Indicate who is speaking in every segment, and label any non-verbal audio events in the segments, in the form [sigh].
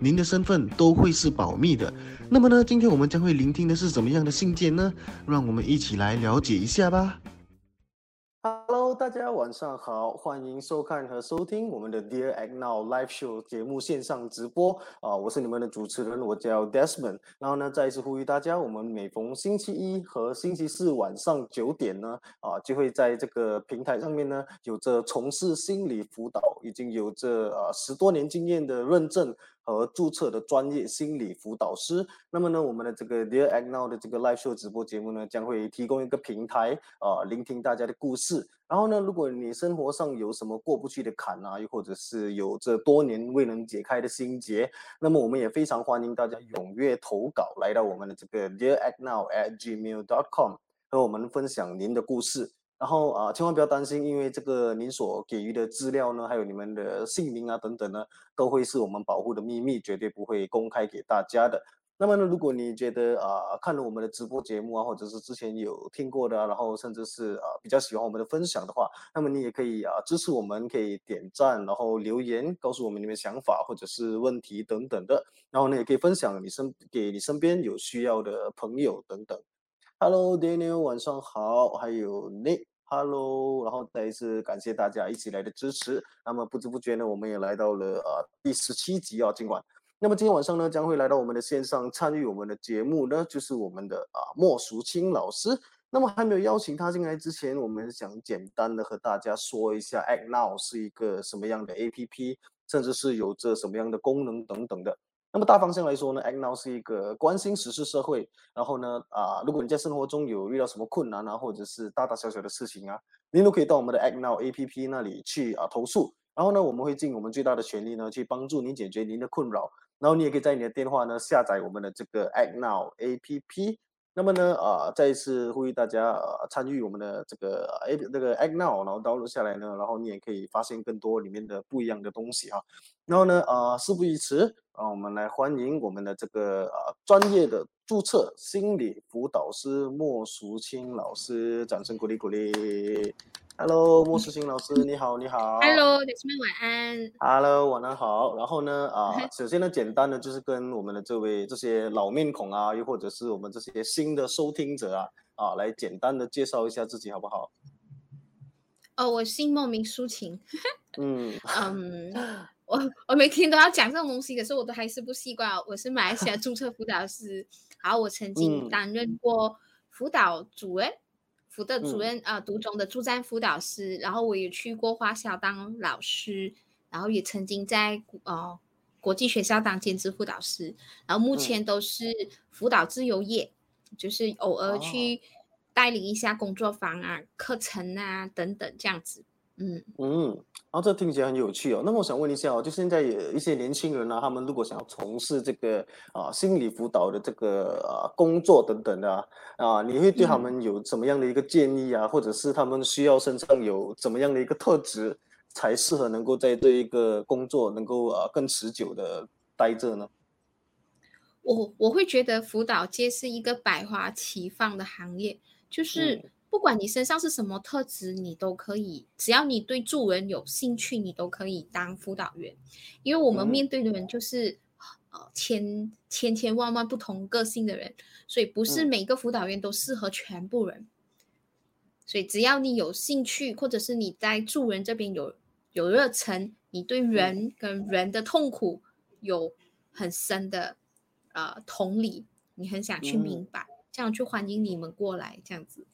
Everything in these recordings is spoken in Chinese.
Speaker 1: 您的身份都会是保密的。那么呢，今天我们将会聆听的是怎么样的信件呢？让我们一起来了解一下吧。
Speaker 2: Hello，大家晚上好，欢迎收看和收听我们的 Dear Act Now Live Show 节目线上直播啊，我是你们的主持人，我叫 Desmond。然后呢，再一次呼吁大家，我们每逢星期一和星期四晚上九点呢，啊，就会在这个平台上面呢，有着从事心理辅导，已经有着呃十多年经验的认证。和注册的专业心理辅导师。那么呢，我们的这个 Dear Act Now 的这个 live show 直播节目呢，将会提供一个平台啊，聆听大家的故事。然后呢，如果你生活上有什么过不去的坎啊，又或者是有着多年未能解开的心结，那么我们也非常欢迎大家踊跃投稿，来到我们的这个 Dear Act Now at gmail.com，和我们分享您的故事。然后啊，千万不要担心，因为这个您所给予的资料呢，还有你们的姓名啊等等呢，都会是我们保护的秘密，绝对不会公开给大家的。那么呢，如果你觉得啊，看了我们的直播节目啊，或者是之前有听过的，然后甚至是啊比较喜欢我们的分享的话，那么你也可以啊支持我们，可以点赞，然后留言告诉我们你们想法或者是问题等等的。然后呢，也可以分享你身给你身边有需要的朋友等等。Hello Daniel，晚上好，还有 Nick，Hello，然后再一次感谢大家一起来的支持。那么不知不觉呢，我们也来到了啊第十七集啊，今晚。那么今天晚上呢，将会来到我们的线上参与我们的节目呢，就是我们的啊莫淑清老师。那么还没有邀请他进来之前，我们想简单的和大家说一下，Act Now 是一个什么样的 APP，甚至是有着什么样的功能等等的。那么大方向来说呢，Act Now 是一个关心时事社会，然后呢，啊，如果你在生活中有遇到什么困难啊，或者是大大小小的事情啊，您都可以到我们的 Act Now APP 那里去啊投诉，然后呢，我们会尽我们最大的全力呢去帮助您解决您的困扰，然后你也可以在你的电话呢下载我们的这个 Act Now APP。那么呢，啊，再一次呼吁大家啊参与我们的这个 A 那个 Act Now，然后导入下来呢，然后你也可以发现更多里面的不一样的东西哈。然后呢，啊，事不宜迟，啊，我们来欢迎我们的这个啊专业的注册心理辅导师莫淑清老师，掌声鼓励鼓励。Hello，莫淑清老师，你好，你好。
Speaker 3: Hello，同学们晚安。
Speaker 2: Hello，晚上好。然后呢，[laughs] 啊，首先呢，简单的就是跟我们的这位这些老面孔啊，又或者是我们这些新的收听者啊，啊，来简单的介绍一下自己，好不好？
Speaker 3: 哦，我姓莫名抒情。[laughs]
Speaker 2: 嗯
Speaker 3: 嗯，我我每天都要讲这种东西，可是我都还是不习惯。我是马来西亚 [laughs] 注册辅导师，然后我曾经
Speaker 2: 嗯
Speaker 3: 担任过辅导主任、辅导主
Speaker 2: 嗯
Speaker 3: 任啊、呃，读中的助战辅导师，然后我也去过华校当老师，然后也曾经在呃国际学校当兼职辅导师，然后目
Speaker 2: 嗯
Speaker 3: 前都是辅导自由业，就是偶尔
Speaker 2: 哦
Speaker 3: 去带领一下工作坊啊、课程啊等等这样子。嗯，
Speaker 2: 嗯，然后这听起来很有趣哦。那么我想问一下哦，就现在有一些年轻人啊，他们如果想要从事这个啊心理辅导的这个啊工作等等的啊，啊，你会对他
Speaker 3: 嗯。
Speaker 2: 们有什么样的一个建议啊，或者是他们需要身上有怎么样的一个特质，才适合能够在这一个工作能够啊更持久的待着呢？
Speaker 3: 我我会觉得辅导界是一个百花齐放的行业，就是
Speaker 2: 嗯
Speaker 3: 不管你身上是什么特质，你都可以，只要你对助人有兴趣，你都可以当辅导员，因为我们
Speaker 2: 嗯。
Speaker 3: 面对的人就是呃千千千万万不同个性的人，所以不是
Speaker 2: 嗯。
Speaker 3: 每个辅导员都适合全部人。所以只要你有兴趣，或者是你在助人这边有有热忱，你对人跟人的痛苦有很深的呃同理，你很想去明
Speaker 2: 嗯
Speaker 3: 白，这样去欢迎你们过来，这样子。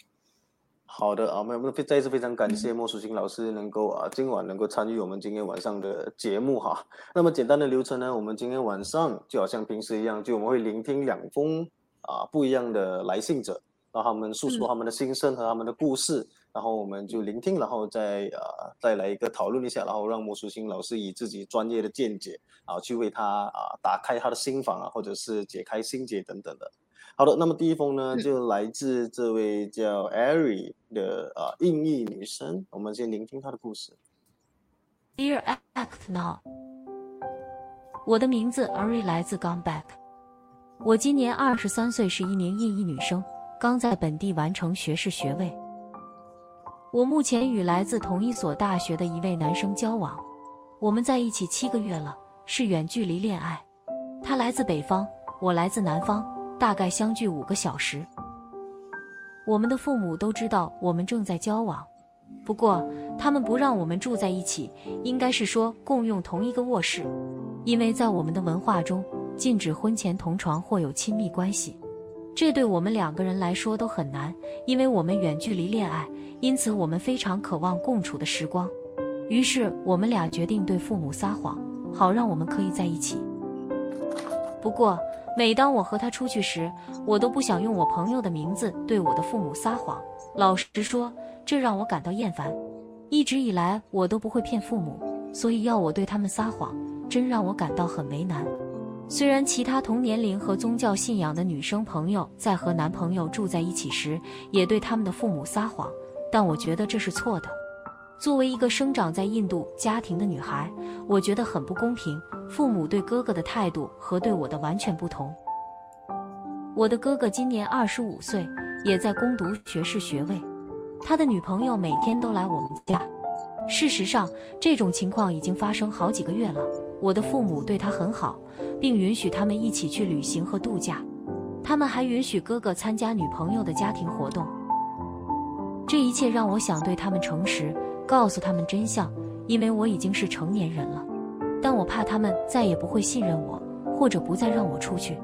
Speaker 2: 好的啊，我们非再一次非常感谢莫淑欣老师能够啊今晚能够参与我们今天晚上的节目哈。那么简单的流程呢，我们今天晚上就好像平时一样，就我们会聆听两封啊不一样的来信者，让他们诉说
Speaker 3: 嗯
Speaker 2: 他们的心声和他们的故事，然后我们就聆听，然后再啊再来一个讨论一下，然后让莫淑欣老师以自己专业的见解啊去为他啊打开他的心房啊，或者是解开心结等等的。好的，那么第一封呢，
Speaker 3: 嗯
Speaker 2: 就来自这位叫 Ari 的啊印裔女生，我们先聆听她的故事。
Speaker 4: Dear Act Now，我的名字 Ari 来自 Gone Back，我今年二十三岁，是一名印裔女生，刚在本地完成学士学位。我目前与来自同一所大学的一位男生交往，我们在一起七个月了，是远距离恋爱。他来自北方，我来自南方，大概相距五个小时。我们的父母都知道我们正在交往，不过他们不让我们住在一起，应该是说共用同一个卧室，因为在我们的文化中禁止婚前同床或有亲密关系。这对我们两个人来说都很难，因为我们远距离恋爱，因此我们非常渴望共处的时光。于是我们俩决定对父母撒谎，好让我们可以在一起。不过，每当我和他出去时，我都不想用我朋友的名字对我的父母撒谎。老实说，这让我感到厌烦。一直以来，我都不会骗父母，所以要我对他们撒谎，真让我感到很为难。虽然其他同年龄和宗教信仰的女生朋友在和男朋友住在一起时，也对他们的父母撒谎，但我觉得这是错的。作为一个生长在印度家庭的女孩，我觉得很不公平，父母对哥哥的态度和对我的完全不同。我的哥哥今年二十五岁，也在攻读学士学位，他的女朋友每天都来我们家。事实上，这种情况已经发生好几个月了。我的父母对他很好，并允许他们一起去旅行和度假。他们还允许哥哥参加女朋友的家庭活动。这一切让我想对他们诚实，告诉他们真相，因为我已经是成年人了。但我怕他们再也不会信任我，或者不再让我出去。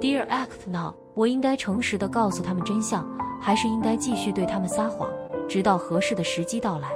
Speaker 4: Dear Act Now，我应该诚实的告诉他们真相，还是应该继续对他们撒谎，直到合适的时机到来？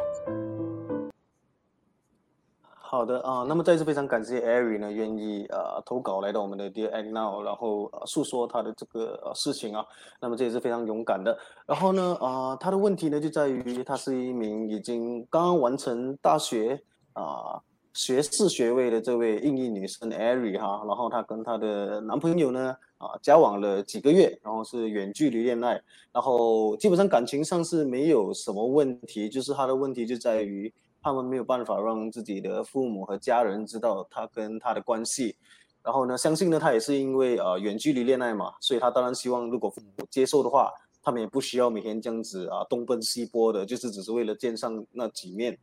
Speaker 2: 好的啊，那么再次非常感谢 Ari 呢，愿意呃投稿来到我们的 Dear Act Now，然后呃诉说他的这个呃事情啊，那么这也是非常勇敢的。然后呢，啊、他的问题呢就在于他是一名已经刚刚完成大学啊、学士学位的这位印裔女生 Ari 哈，然后她跟她的男朋友呢啊、交往了几个月，然后是远距离恋爱，然后基本上感情上是没有什么问题，就是她的问题就在于。他们没有办法让自己的父母和家人知道他跟他的关系，然后呢，相信呢，他也是因为呃远距离恋爱嘛，所以他当然希望如果父母接受的话，他们也不需要每天这样子啊东奔西波的，就是只是为了见上那几面。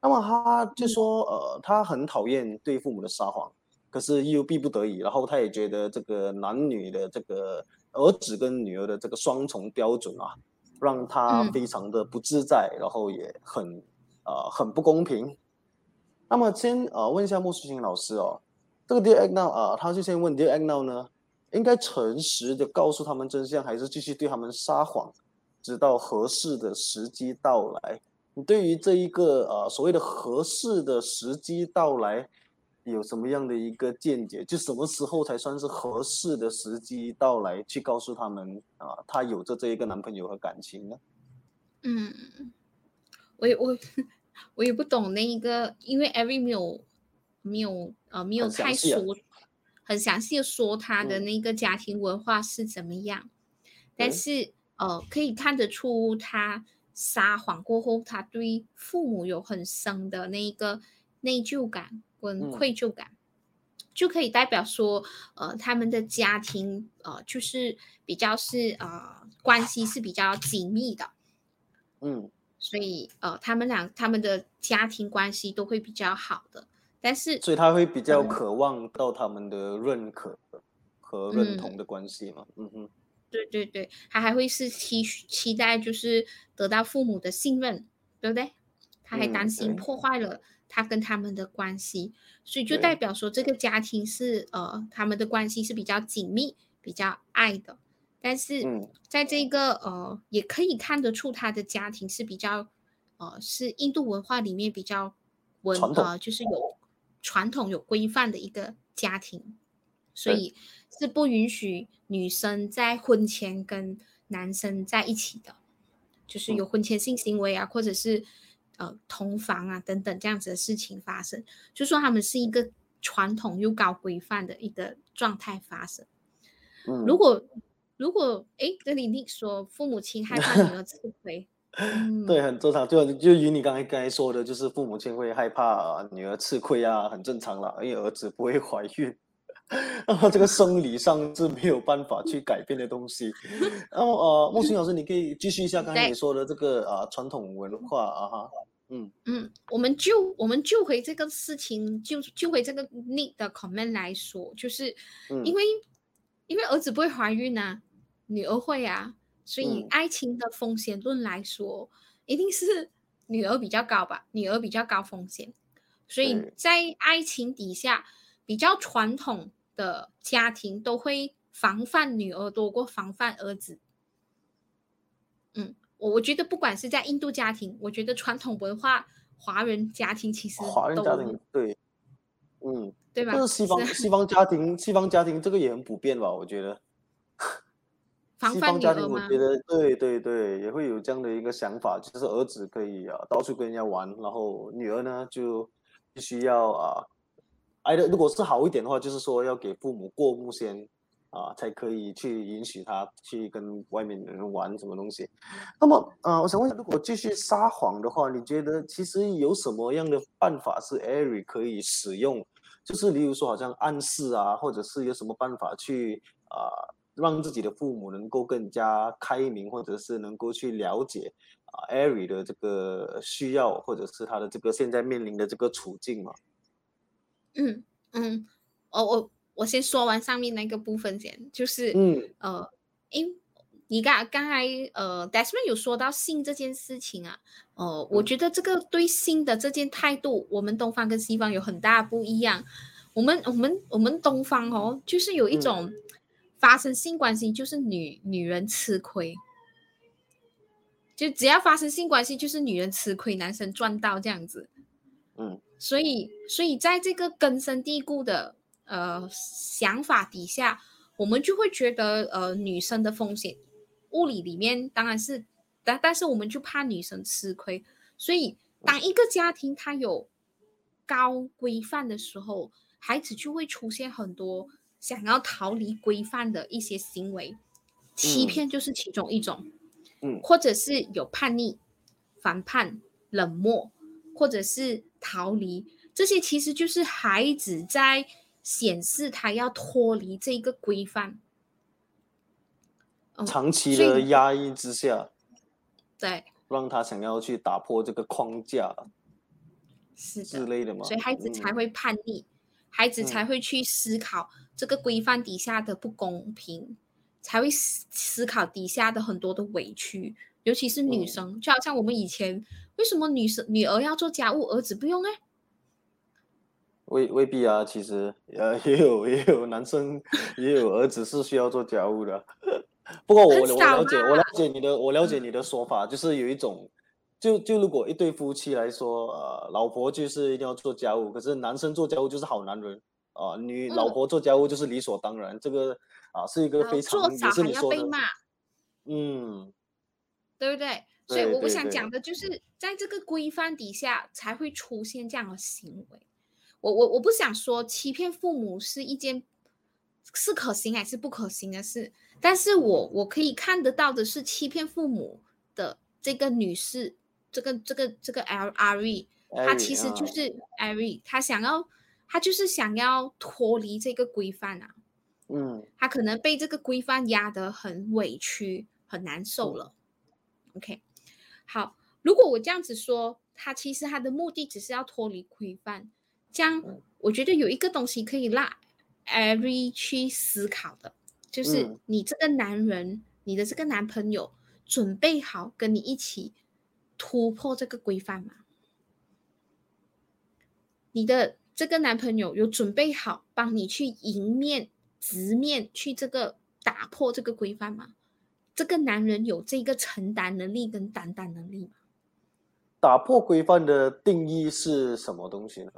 Speaker 2: 那么他就说，呃，他很讨厌对父母的撒谎，可是又逼不得已，然后他也觉得这个男女的这个儿子跟女儿的这个双重标准啊，让他
Speaker 3: 嗯
Speaker 2: 非常的不自在，然后也很。呃，很不公平。那么先呃问一下莫淑琴老师哦，这个 Dear Act Now 啊、他就先问 Dear Act Now 呢，应该诚实的告诉他们真相，还是继续对他们撒谎，直到合适的时机到来？你对于这一个呃所谓的合适的时机到来，有什么样的一个见解？就什么时候才算是合适的时机到来，去告诉他们啊、他有着这一个男朋友和感情呢？
Speaker 3: 嗯，我也我 [laughs] 我也不懂那一个，因为 Every 没有没有呃没有太说很详细的说他的
Speaker 2: 嗯。
Speaker 3: 那个家庭文化是怎么样，但是呃可以看得出他撒谎过后，他对父母有很深的那一个内疚感跟
Speaker 2: 嗯。
Speaker 3: 愧疚感。就可以代表说，呃，他们的家庭，呃，就是比较是呃关系是比较紧密的，
Speaker 2: 嗯
Speaker 3: 所以呃，他们俩他们的家庭关系都会比较好的。但是，
Speaker 2: 所以他会比较
Speaker 3: 嗯
Speaker 2: 渴望到他们的认可和认
Speaker 3: 嗯
Speaker 2: 同的关系嘛。嗯哼，
Speaker 3: 对对对，他还会是期期待就是得到父母的信任，对不对？他还
Speaker 2: 嗯
Speaker 3: 担心破坏了他跟他们的关系，所以就代表说这个家庭是呃他们的关系是比较紧密、比较爱的。但是
Speaker 2: 嗯。
Speaker 3: 在这个呃，也可以看得出他的家庭是比较呃，是印度文化里面比较文呃，就是有传统有规范的一个家庭，所以是不允许女生在婚前跟男生在一起的，就是
Speaker 2: 嗯。
Speaker 3: 有婚前性行为啊，或者是呃同房啊等等这样子的事情发生，就说他们是一个传统又高规范的一个状态发生。
Speaker 2: 嗯，
Speaker 3: 如果如果诶，这里你说父母亲害怕女儿 [laughs] 吃亏，嗯，
Speaker 2: 对，很正常，就就与你刚才刚才说的，就是父母亲会害怕、啊、女儿吃亏啊，很正常啦，因为儿子不会怀孕，[laughs] 然后这个生理上是没有办法去改变的东西。然后呃，梦欣老师，你可以继续一下刚才
Speaker 3: 对。
Speaker 2: 你说的这个啊传统文化啊哈，嗯。
Speaker 3: 嗯，我们就我们就回这个事情，就就回这个 Nick 的 comment 来说，就是
Speaker 2: 嗯，
Speaker 3: 因为、因为儿子不会怀孕啊，女儿会啊，所以
Speaker 2: 嗯
Speaker 3: 爱情的风险论来说，一定是女儿比较高吧，女儿比较高风险，所以在爱情底下，比较传统的家庭都会防范女儿多过防范儿子。嗯，我我觉得不管是在印度家庭，我觉得传统文化华人家庭其实
Speaker 2: 华人家
Speaker 3: 都
Speaker 2: 庭对，嗯，
Speaker 3: 对吧？
Speaker 2: 就是西方
Speaker 3: 是
Speaker 2: 西方家庭，西方家庭这个也很普遍吧，我觉得。
Speaker 3: 防范
Speaker 2: 西方家庭，我觉得对对对，也会有这样的一个想法，就是儿子可以啊到处跟人家玩，然后女儿呢就必须要啊，挨的如果是好一点的话，就是说要给父母过目先啊，才可以去允许他去跟外面的人玩什么东西。那么啊，我想问如果继续撒谎的话，你觉得其实有什么样的办法是 Ari 可以使用？就是例如说，好像暗示啊，或者是有什么办法去啊、让自己的父母能够更加开明，或者是能够去了解啊艾瑞的这个需要，或者是他的这个现在面临的这个处境嘛？
Speaker 3: 嗯嗯，哦我我先说完上面那个部分先，就是
Speaker 2: 嗯
Speaker 3: 呃，因你刚刚才呃，Desmond 有说到性这件事情啊，呃，我
Speaker 2: 嗯
Speaker 3: 觉得这个对性的这件态度，我们东方跟西方有很大不一样。我们我们我们东方哦，就是有一
Speaker 2: 嗯
Speaker 3: 种发生性关系就是女女人吃亏，就只要发生性关系就是女人吃亏，男生赚到这样子。
Speaker 2: 嗯。
Speaker 3: 所以，所以在这个根深蒂固的呃想法底下，我们就会觉得呃女生的风险，物理里面当然是，但但是我们就怕女生吃亏，所以当。一个家庭它有高规范的时候，孩子就会出现很多想要逃离规范的一些行为，欺
Speaker 2: 嗯
Speaker 3: 骗就是其中一种。
Speaker 2: 嗯
Speaker 3: 或者是有叛逆、反叛、冷漠，或者是逃离，这些其实就是孩子在显示他要脱离这个规范。嗯
Speaker 2: 长期的压抑之下，
Speaker 3: 对，
Speaker 2: 让他想要去打破这个框架
Speaker 3: 是，
Speaker 2: 之类的嘛？
Speaker 3: 所以孩子才
Speaker 2: 嗯
Speaker 3: 会叛逆，孩子才
Speaker 2: 嗯
Speaker 3: 会去思考这个规范底下的不公平，才会思思考底下的很多的委屈，尤其是女
Speaker 2: 嗯
Speaker 3: 生，就好像我们以前为什么女生女儿要做家务，儿子不用呢？
Speaker 2: 未未必啊，其实呃 [laughs] 也有也有男生也有儿子是需要做家务的。[laughs] 不过我我了解我了解你的我了解
Speaker 3: 嗯
Speaker 2: 你的说法，就是有一种就就如果一对夫妻来说，呃，老婆就是一定要做家务，可是男生做家务就是好男人啊、女老
Speaker 3: 嗯
Speaker 2: 婆做家务就是理所当然，这个啊是一个非常
Speaker 3: 做少
Speaker 2: 也是
Speaker 3: 还
Speaker 2: 你说的，
Speaker 3: 要被骂，
Speaker 2: 嗯
Speaker 3: 对不对？所以我我想讲的就是，在这个规范底下才会出现这样的行为。我我我不想说欺骗父母是一件是可行还是不可行的事，但是我我可以看得到的是欺骗父母的这个女士，这个这个这个 L R E，
Speaker 2: 他
Speaker 3: 其实就
Speaker 2: 啊。
Speaker 3: 是 Ari，她想要他就是想要脱离这个规范啊，
Speaker 2: 嗯。
Speaker 3: 他可能被这个规范压得很委屈、很难受
Speaker 2: 嗯。
Speaker 3: 了。OK，好，如果我这样子说，他其实他的目的只是要脱离规范，这样
Speaker 2: 嗯。
Speaker 3: 我觉得有一个东西可以让 Every 去思考的，就是
Speaker 2: 嗯。
Speaker 3: 你这个男人，你的这个男朋友准备好跟你一起突破这个规范吗？你的这个男朋友有准备好帮你去迎面、直面去这个打破这个规范吗？这个男人有这个承担能力跟担当能力吗？
Speaker 2: 打破规范的定义是什么东西呢？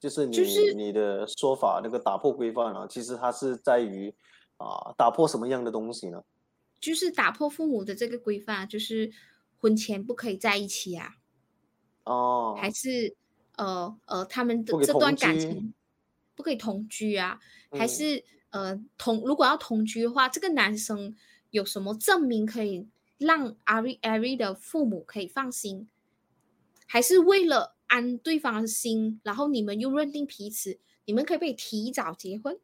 Speaker 2: 就是你、
Speaker 3: 就是
Speaker 2: 你的说法，那个打破规范啊，其实它是在于啊、打破什么样的东西呢？
Speaker 3: 就是打破父母的这个规范啊，就是婚前不可以在一起啊，
Speaker 2: 哦，
Speaker 3: 还是呃呃他们的这段感情不可以同居啊，还
Speaker 2: 嗯
Speaker 3: 是呃同如果要同居的话，这个男生有什么证明可以让阿瑞阿瑞的父母可以放心？还是为了安对方的心，然后你们又认定彼此，你们可不可以提早结婚？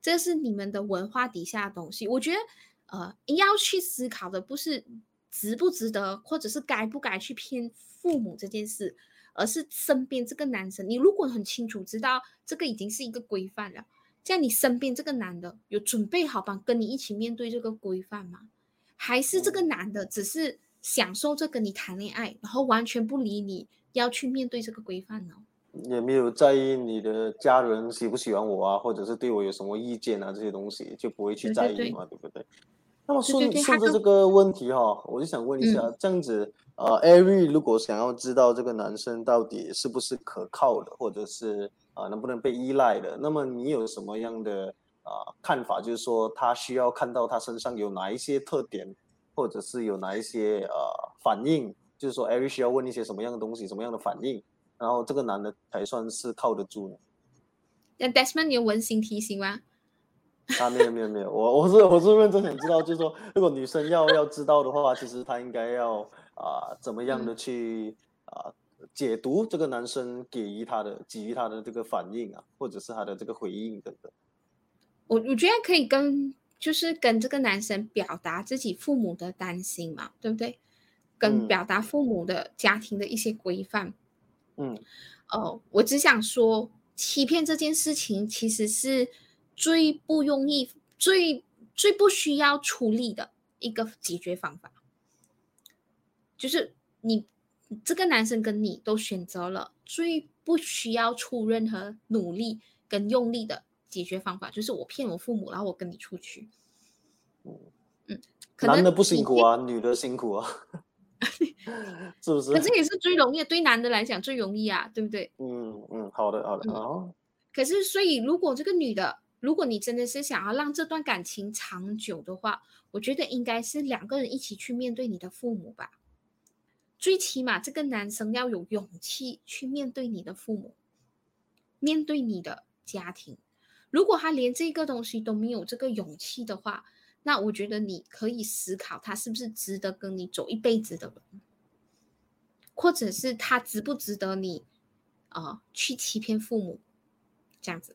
Speaker 3: 这是你们的文化底下的东西。我觉得，呃，要去思考的不是值不值得，或者是该不该去骗父母这件事，而是身边这个男生。你如果很清楚知道这个已经是一个规范了，这样你身边这个男的有准备好帮跟你一起面对这个规范吗？还是这个男的只是？享受着跟你谈恋爱，然后完全不理你，要去面对这个规范呢？
Speaker 2: 也没有在意你的家人喜不喜欢我啊，或者是对我有什么意见啊，这些东西就不会去在意嘛，对不对？那么顺顺着这个问题哈，我就想问一下，这样子呃艾瑞如果想要知道这个男生到底是不是可靠的，或者是啊能不能被依赖的，那么你有什么样的啊看法？就是说他需要看到他身上有哪一些特点？或者是有哪一些呃反应，就是说艾瑞需要问一些什么样的东西，什么样的反应，然后这个男的才算是靠得住呢？
Speaker 3: 那 Desmond 有温馨提醒吗？
Speaker 2: 啊，没有没有没有，我我是我是认真想知道，就是说，如果女生要要知道的话，其实她应该要啊怎么样的去啊解读这个男生给予她的给予她的这个反应啊，或者是他的这个回应等等。
Speaker 3: 我我觉得可以跟。就是跟这个男生表达自己父母的担心嘛，对不对？跟表达父母的家庭的一些规范。
Speaker 2: 嗯，
Speaker 3: 哦，我只想说，欺骗这件事情其实是最不容易、最最不需要出力的一个解决方法。就是你这个男生跟你都选择了最不需要出任何努力跟用力的。解决方法就是我骗我父母，然后我跟你出去。
Speaker 2: 嗯
Speaker 3: 嗯，
Speaker 2: 男的不辛苦啊，女的辛苦啊，[laughs] 是不是？
Speaker 3: 可是也是最容易，对男的来讲最容易啊，对不对？
Speaker 2: 嗯嗯，好的好的哦。
Speaker 3: 可是，所以如果这个女的，如果你真的是想要让这段感情长久的话，我觉得应该是两个人一起去面对你的父母吧。最起码这个男生要有勇气去面对你的父母，面对你的家庭。如果他连这个东西都没有这个勇气的话，那我觉得你可以思考他是不是值得跟你走一辈子的人，或者是他值不值得你啊去欺骗父母这样子。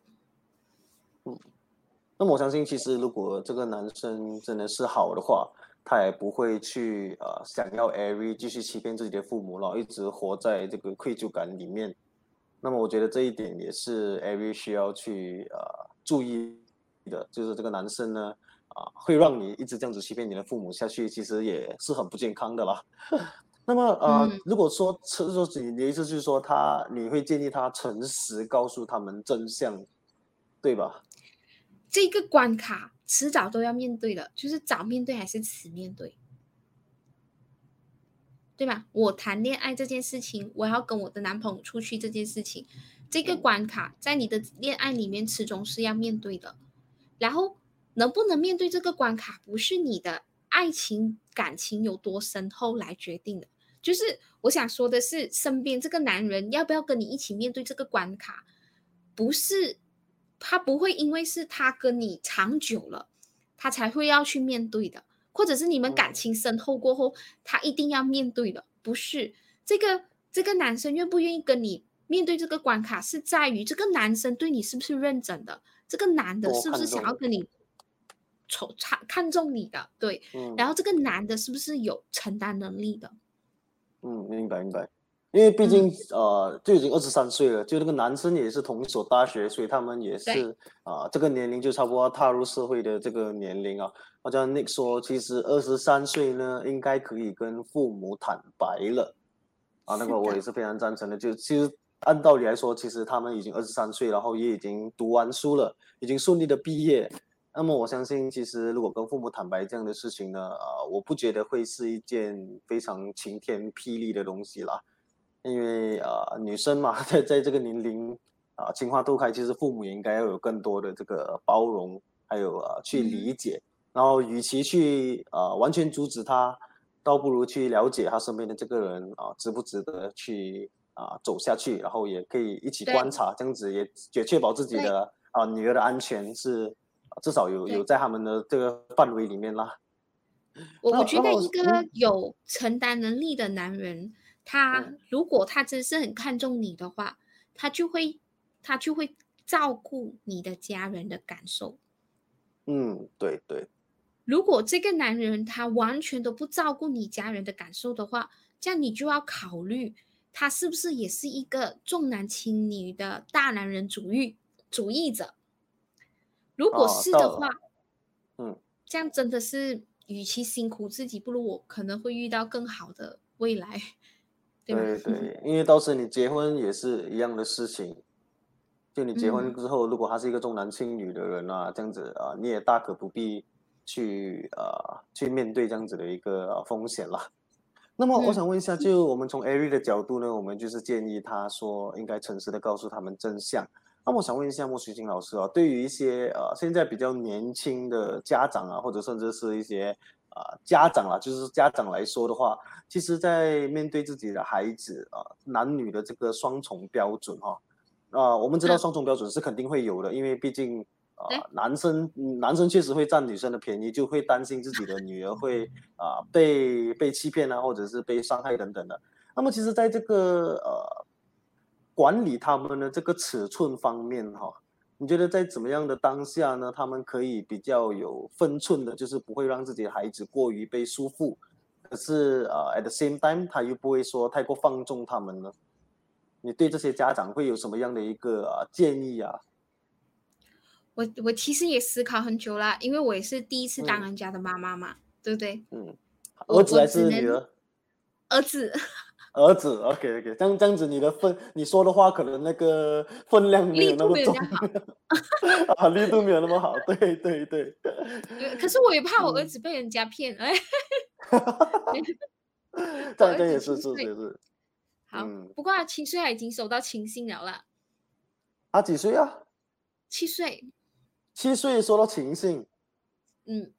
Speaker 2: 嗯，那么我相信，其实如果这个男生真的是好的话，他也不会去呃想要艾瑞继续欺骗自己的父母，然后一直活在这个愧疚感里面。那么我觉得这一点也是 Every 需要去呃注意的，就是这个男生呢啊会让你一直这样子欺骗你的父母下去，其实也是很不健康的啦。[laughs] 那么呃，如果说说你的意思就是说他你会建议他诚实告诉他们真相，对吧？
Speaker 3: 这个关卡迟早都要面对的，就是早面对还是迟面对？对吧？我谈恋爱这件事情，我要跟我的男朋友出去这件事情，这个关卡在你的恋爱里面始终是要面对的。然后能不能面对这个关卡，不是你的爱情感情有多深厚来决定的。就是我想说的是，身边这个男人要不要跟你一起面对这个关卡，不是他不会因为是他跟你长久了，他才会要去面对的。或者是你们感情深厚过后，他一定要面对的，不是这个这个男生愿不愿意跟你面对这个关卡，是在于这个男生对你是不是认真的，这个男的是不是想要跟你瞅看看中你的，对，然后这个男的是不是有承担能力的？
Speaker 2: 嗯，明白明白。因为毕竟呃，就已经二十三岁了，就那个男生也是同一所大学，所以他们也是啊，这个年龄就差不多踏入社会的这个年龄啊。好像 Nick 说，其实二十三岁呢，应该可以跟父母坦白了啊。那个我也是非常赞成的。就其实按道理来说，其实他们已经二十三岁，然后也已经读完书了，已经顺利的毕业。那么我相信，其实如果跟父母坦白这样的事情呢，啊，我不觉得会是一件非常晴天霹雳的东西啦。因为啊，女生嘛，在在这个年龄啊，情花都开，其实父母也应该要有更多的这个包容，还有啊去理解。然后，与其去啊完全阻止他，倒不如去了解他身边的这个人啊，值不值得去啊走下去。然后也可以一起观察，这样子也也确保自己的啊女儿的安全是至少有有在他们的这个范围里面啦。
Speaker 3: 我我觉得一个有承担能力的男人，他
Speaker 2: 嗯
Speaker 3: 如果他真是很看重你的话，他就会他就会照顾你的家人的感受。
Speaker 2: 嗯，对对，
Speaker 3: 如果这个男人他完全都不照顾你家人的感受的话，这样你就要考虑他是不是也是一个重男轻女的大男人主义主义者。如果是的话，
Speaker 2: 嗯，
Speaker 3: 这样真的是与其辛苦自己，不如我可能会遇到更好的未来，对？
Speaker 2: 对 [laughs] 对，因为到时你结婚也是一样的事情。就你结婚
Speaker 3: 嗯
Speaker 2: 之后，如果他是一个重男轻女的人啊，这样子啊，你也大可不必去啊去面对这样子的一个、呃、风险啦。那么我
Speaker 3: 嗯
Speaker 2: 想问一下，就我们从 Ari 的角度呢，我们就是建议他说应该诚实的告诉他们真相。那么我想问一下莫水晶老师啊，对于一些呃现在比较年轻的家长啊，或者甚至是一些呃家长啦，就是家长来说的话，其实在面对自己的孩子啊、男女的这个双重标准哈、啊，我们知道
Speaker 3: 嗯
Speaker 2: 双重标准是肯定会有的，因为毕竟
Speaker 3: 对
Speaker 2: 啊，男生嗯男生确实会占女生的便宜，就会担心自己的女儿 [laughs] 会啊被被欺骗啊，或者是被伤害等等的。那么其实在这个呃管理他们的这个尺寸方面哈、你觉得在怎么样的当下呢，他们可以比较有分寸的，就是不会让自己的孩子过于被束缚，可是呃 at the same time 他又不会说太过放纵他们呢？你对这些家长会有什么样的一个啊建议啊？
Speaker 3: 我我其实也思考很久啦，因为我也是第一次当
Speaker 2: 嗯
Speaker 3: 人家的妈妈嘛，对不对？
Speaker 2: 嗯，
Speaker 3: 我
Speaker 2: 儿子还是女儿？
Speaker 3: 儿子，
Speaker 2: 儿子，OK OK，这样这样子，你的分你说的话可能那个分量没有那么重 [laughs] 啊，力度没有那么好，对对对，
Speaker 3: 呃可是我也怕我儿
Speaker 2: 嗯。
Speaker 3: 子被人家骗，哎，[laughs]
Speaker 2: 这
Speaker 3: 我儿
Speaker 2: 样这样也是是是是，
Speaker 3: 好，
Speaker 2: 嗯。
Speaker 3: 不过他七岁他已经收到亲信了啦，
Speaker 2: 他几岁啊？
Speaker 3: 七岁，
Speaker 2: 七岁收到情信，
Speaker 3: 嗯，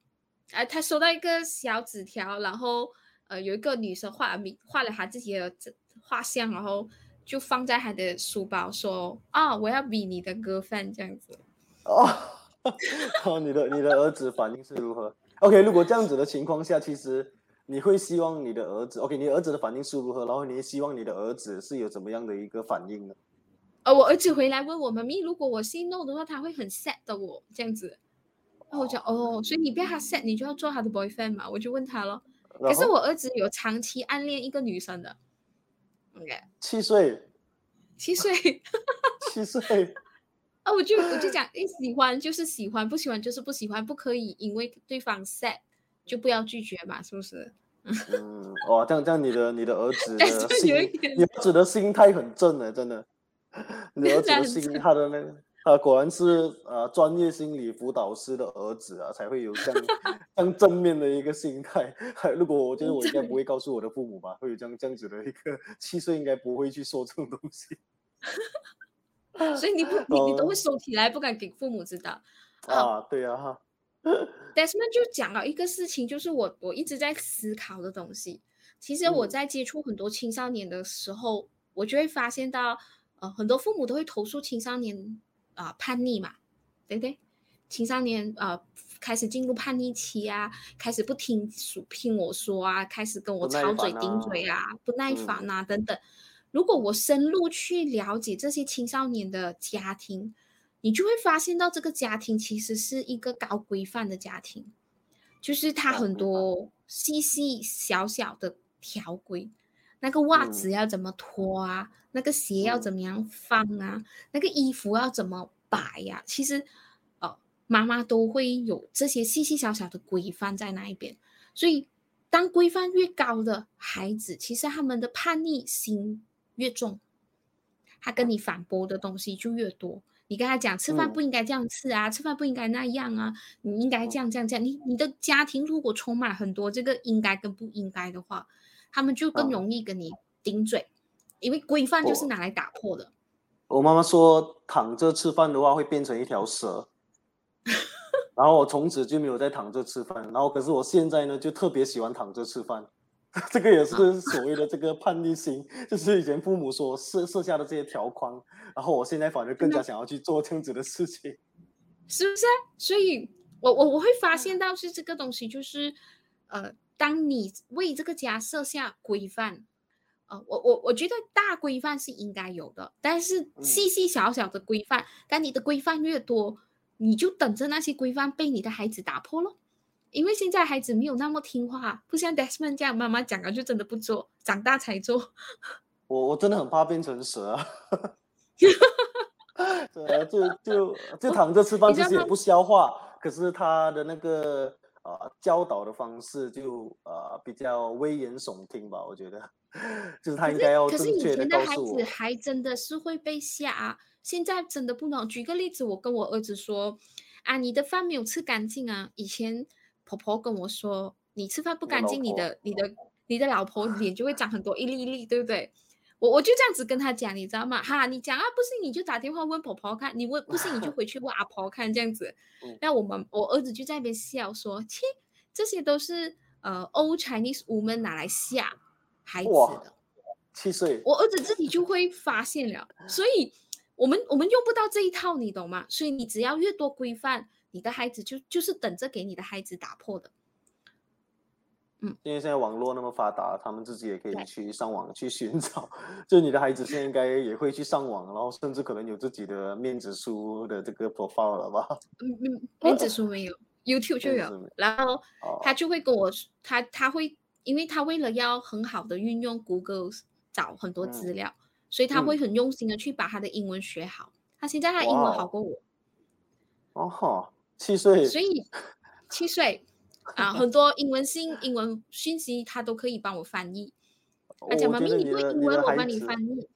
Speaker 3: 啊，他收到一个小纸条，然后呃，有一个女生画了名，画了她自己的画像，然后就放在她的书包，说啊，我要比你的 girlfriend 这样子。
Speaker 2: 哦，哦，[laughs] 你的你的儿子反应是如何？OK，如果这样子的情况下，其实你会希望你的儿子，OK，你儿子的反应是如何？然后你希望你的儿子是有怎么样的一个反应呢？
Speaker 3: 呃，我儿子回来问我妈咪，如果我 say no 的话，他会很 sad 的我这样子。然后我讲哦，所以你不要他 sad，你就要做他的 boyfriend 嘛。我就问他咯。可是我儿子有长期暗恋一个女生的，OK，[laughs]
Speaker 2: 七岁，
Speaker 3: 七岁。
Speaker 2: 七岁，
Speaker 3: 啊，我就我就讲，[laughs] 你，喜欢就是喜欢，不喜欢就是不喜欢，不可以因为对方 sad 就不要拒绝嘛，是不是？[laughs]
Speaker 2: 嗯，哇，这样这样，你的你的儿子
Speaker 3: 但
Speaker 2: 的心，
Speaker 3: 点
Speaker 2: 你儿子的心态很正的，真的，你儿子的心，
Speaker 3: 正
Speaker 2: 他的那个。啊，果然是呃专业心理辅导师的儿子啊，才会有这样 [laughs] 这样正面的一个心态。还 [laughs] 如果我觉得我应该不会告诉我的父母吧，会有这样这样子的一个七岁应该不会去说这种东西 [laughs]
Speaker 3: 所以你不你你都会
Speaker 2: 哦
Speaker 3: 收起来，不敢给父母知道。啊
Speaker 2: 啊，对啊哈
Speaker 3: ，Desmond 就讲了一个事情，就是我我一直在思考的东西。其实我
Speaker 2: 嗯
Speaker 3: 在接触很多青少年的时候，我就会发现到，呃，很多父母都会投诉青少年啊、叛逆嘛，对不对？青少年呃开始进入叛逆期啊，开始不听说听我说啊，开始跟我吵嘴
Speaker 2: 烦
Speaker 3: 顶嘴啊，不耐
Speaker 2: 嗯
Speaker 3: 烦啊、等等。如果我深入去了解这些青少年的家庭，你就会发现到这个家庭其实是一个高规范的家庭，就是它很多细细小小的条规，那个袜
Speaker 2: 嗯
Speaker 3: 子要怎么脱啊，那个鞋要
Speaker 2: 嗯。
Speaker 3: 怎么样放啊，那个衣服要怎么摆呀、其实，呃，妈妈都会有这些细细小小的规范在那一边，所以当规范越高的孩子，其实他们的叛逆心越重，他跟你反驳的东西就越多。你跟他讲吃饭
Speaker 2: 嗯。
Speaker 3: 不应该这样吃啊，吃饭不应该那样啊，你应该这样这样这样。你你的家庭如果充满很多这个应该跟不应该的话，他们就更
Speaker 2: 啊
Speaker 3: 容易跟你顶嘴，因为规范就是拿来打破的。
Speaker 2: 我妈妈说躺着吃饭的话会变成一条蛇，然后我从此就没有再躺着吃饭。然后可是我现在呢就特别喜欢躺着吃饭，[laughs] 这个也是所谓的这个叛逆心，就是以前父母所设设下的这些条框，然后我现在反而更加想要去做这样子的事情。[laughs]
Speaker 3: 是不是？所以，我我我会发现到是这个东西，就是呃，当你为这个家设下规范，呃，我我我觉得大规范是应该有的，但是细细小小的规范，当你的规范越多，你就等着那些规范被你的孩子打破咯。因为现在孩子没有那么听话，不像 Desmond 这样，妈妈讲了就真的不做，长大才做。[laughs]
Speaker 2: 我我真的很怕变成蛇。[laughs] 对，就就就躺着吃饭，其实也不消化。可是他的那个呃教导的方式就呃比较危言耸听吧，我觉得，[laughs] 就是他应该要正确的告诉我。可是以前的孩子
Speaker 3: 还真的是会被吓啊，现在真的不能。举个例子，我跟我儿子说啊，你的饭没有吃干净啊。以前婆婆跟我说，你吃饭不干净，你的你的你的老婆脸就会长很多一粒一粒，对不对？我我就这样子跟他讲，你知道吗？哈，你讲啊，不信你就打电话问婆婆看，你问不信你就 [laughs] 回去问阿婆看，这样子。那我们我儿子就在那边笑说，切，这些都是呃 old Chinese woman 拿来吓孩子的。
Speaker 2: 七岁，
Speaker 3: 我儿子自己就会发现了，[laughs] 所以我们我们用不到这一套，你懂吗？所以你只要越多规范，你的孩子就就是等着给你的孩子打破的。
Speaker 2: 因为现在网络那么发达，他们自己也可以去上网去寻找。[laughs] 就你的孩子现在应该也会去上网，然后甚至可能有自己的面子书的这个 profile 了吧？
Speaker 3: 嗯嗯，[laughs] 面子书没有，YouTube 就有。然后他就会跟我，他他会，因为他为了要很好的运用 Google 找很多资料，所以他会很用心的去把他的英文学好。他现在他英文好过我。
Speaker 2: 哦哈，七岁。
Speaker 3: 所以七岁。[laughs] 啊，很多英文信、英文信息，他都可以帮我翻译。他讲妈咪，你会英文，我帮你翻译。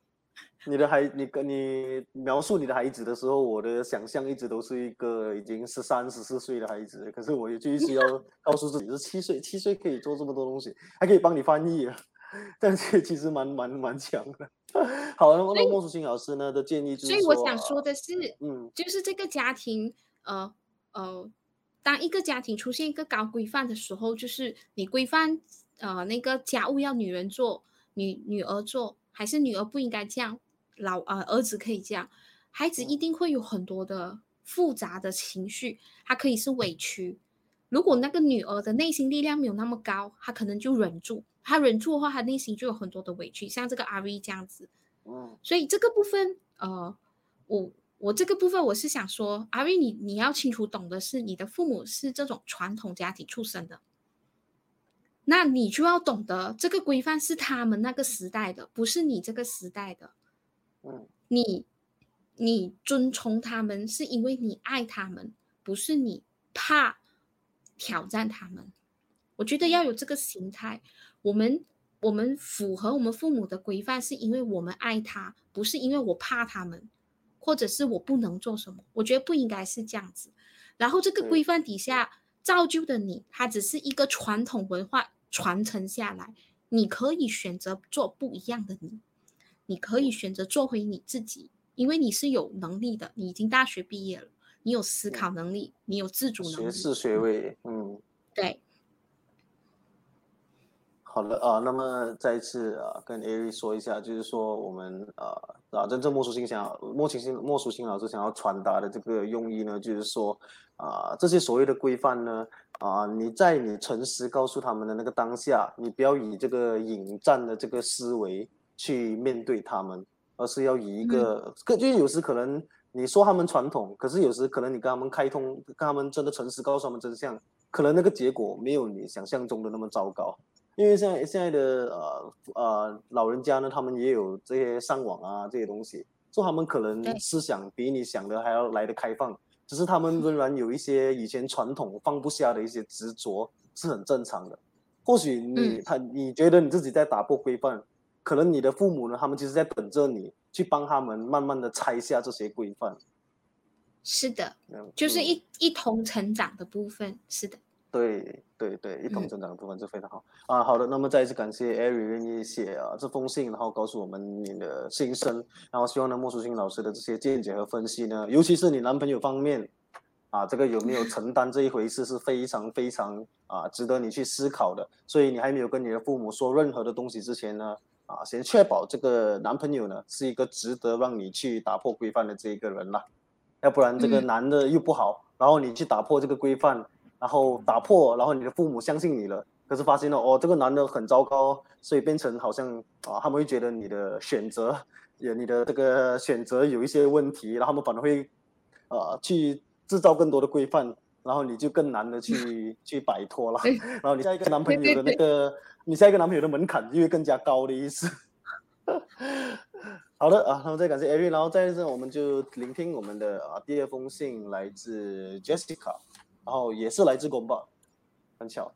Speaker 2: 你的孩，你跟你描述你的孩子的时候，我的想象一直都是一个已经十三、十四岁的孩子。可是我就一直要 [laughs] 告诉自己是七岁，七岁可以做这么多东西，还可以帮你翻译，啊 [laughs] 但是其实蛮蛮蛮强的。好，那那莫淑清老师呢的建议就是，
Speaker 3: 所以我想说的是，嗯，就是这个家庭，呃呃。当一个家庭出现一个高规范的时候，就是你规范，呃，那个家务要女人做，女女儿做，还是女儿不应该这样，老呃儿子可以这样，孩子一定会有很多的复杂的情绪，他可以是委屈。如果那个女儿的内心力量没有那么高，她可能就忍住，她忍住的话，她内心就有很多的委屈，像这个阿 V 这样子。哦，所以这个部分，呃，我。我这个部分我是想说，阿瑞，你你要清楚懂的是，你的父母是这种传统家庭出身的，那你就要懂得这个规范是他们那个时代的，不是你这个时代的。嗯，你你遵从他们是因为你爱他们，不是你怕挑战他们。我觉得要有这个心态，我们我们符合我们父母的规范，是因为我们爱他，不是因为我怕他们。或者是我不能做什么，我觉得不应该是这样子。然后这个规范底下造就的你，它只是一个传统文化传承下来。你可以选择做不一样的你，你可以选择做回你自己，因为你是有能力的，你已经大学毕业了，你有思考能力，你有自主能力，
Speaker 2: 学士学位，嗯，
Speaker 3: 对。
Speaker 2: 好的啊，那么再一次啊，跟艾瑞说一下，就是说我们啊啊，真正莫淑清想要莫清新莫淑清老师想要传达的这个用意呢，就是说啊，这些所谓的规范呢啊，你在你诚实告诉他们的那个当下，你不要以这个引战的这个思维去面对他们，而是要以一个，就有时可能你说他们传统，可是有时可能你跟他们开通，跟他们真的诚实告诉他们真相，可能那个结果没有你想象中的那么糟糕。因为现在现在的呃呃老人家呢，他们也有这些上网啊这些东西，说他们可能思想比你想的还要来的开放，只是他们仍然有一些以前传统放不下的一些执着，是很正常的。或许你他你觉得你自己在打破规范，可能你的父母呢，他们其实在等着你去帮他们慢慢的拆下这些规范。
Speaker 3: 是的，就是一一同成长的部分，是的。
Speaker 2: 对对对，一同成长的部分就非常好啊。好的，那么再一次感谢艾瑞愿意写啊这封信，然后告诉我们你的心声，然后希望呢莫淑清老师的这些见解和分析呢，尤其是你男朋友方面啊，这个有没有承担这一回事是非常非常啊值得你去思考的。所以你还没有跟你的父母说任何的东西之前呢，啊，先确保这个男朋友呢是一个值得让你去打破规范的这一个人啦。要不然这个
Speaker 3: 嗯
Speaker 2: 男的又不好，然后你去打破这个规范，然后打破，然后你的父母相信你了，可是发现了哦，这个男的很糟糕，所以变成好像啊，他们会觉得你的选择，也你的这个选择有一些问题，然后他们反而会呃去制造更多的规范，然后你就更难的去 [laughs] 去摆脱了，然后你下一个男朋友的那个，你下一个男朋友的门槛就会更加高的意思。[laughs] 好的啊，那么再感谢 Erin，然后在这我们就聆听我们的啊第二封信来自 Jessica，然后也是来自公报，很巧。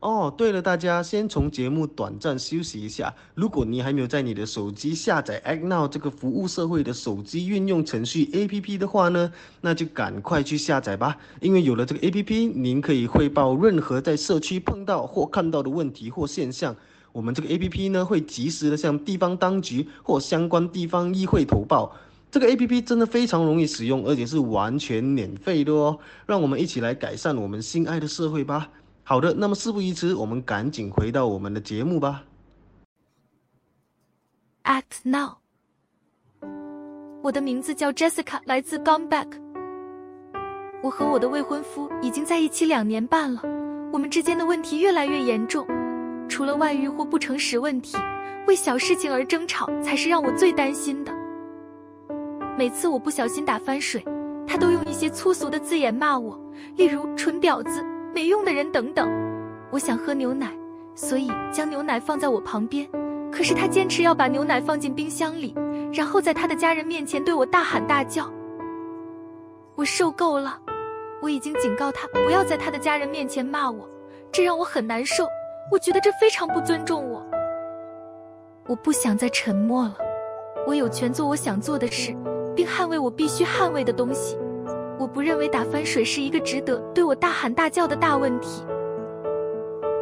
Speaker 5: 哦，对了，大家先从节目短暂休息一下。如果你还没有在你的手机下载 Act Now 这个服务社会的手机运用程序 APP 的话呢，那就赶快去下载吧。因为有了这个 APP，您可以汇报任何在社区碰到或看到的问题或现象。我们这个 APP 呢，会及时的向地方当局或相关地方议会投报。这个 APP 真的非常容易使用，而且是完全免费的哦。让我们一起来改善我们心爱的社会吧。好的，那么事不宜迟，我们赶紧回到我们的节目吧。
Speaker 6: Act Now。我的名字叫 Jessica，来自 Gone Back。我和我的未婚夫已经在一起两年半了，我们之间的问题越来越严重，除了外遇或不诚实问题，为小事情而争吵才是让我最担心的。每次我不小心打翻水，他都用一些粗俗的字眼骂我，例如“蠢婊子”“没用的人”等等。我想喝牛奶，所以将牛奶放在我旁边。可是他坚持要把牛奶放进冰箱里，然后在他的家人面前对我大喊大叫。我受够了，我已经警告他不要在他的家人面前骂我，这让我很难受。我觉得这非常不尊重我。我不想再沉默了，我有权做我想做的事，捍卫我必须捍卫的东西。我不认为打翻水是一个值得对我大喊大叫的大问题。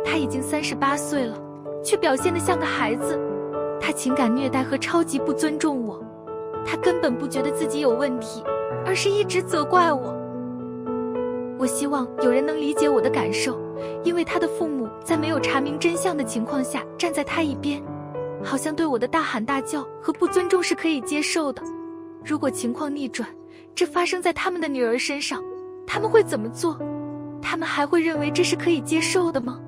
Speaker 6: 他已经三十八岁了。却表现得像个孩子，他情感虐待和超级不尊重我，他根本不觉得自己有问题，而是一直责怪我。我希望有人能理解我的感受，因为他的父母在没有查明真相的情况下站在他一边，好像对我的大喊大叫和不尊重是可以接受的。如果情况逆转，这发生在他们的女儿身上，他们会怎么做？他们还会认为这是可以接受的吗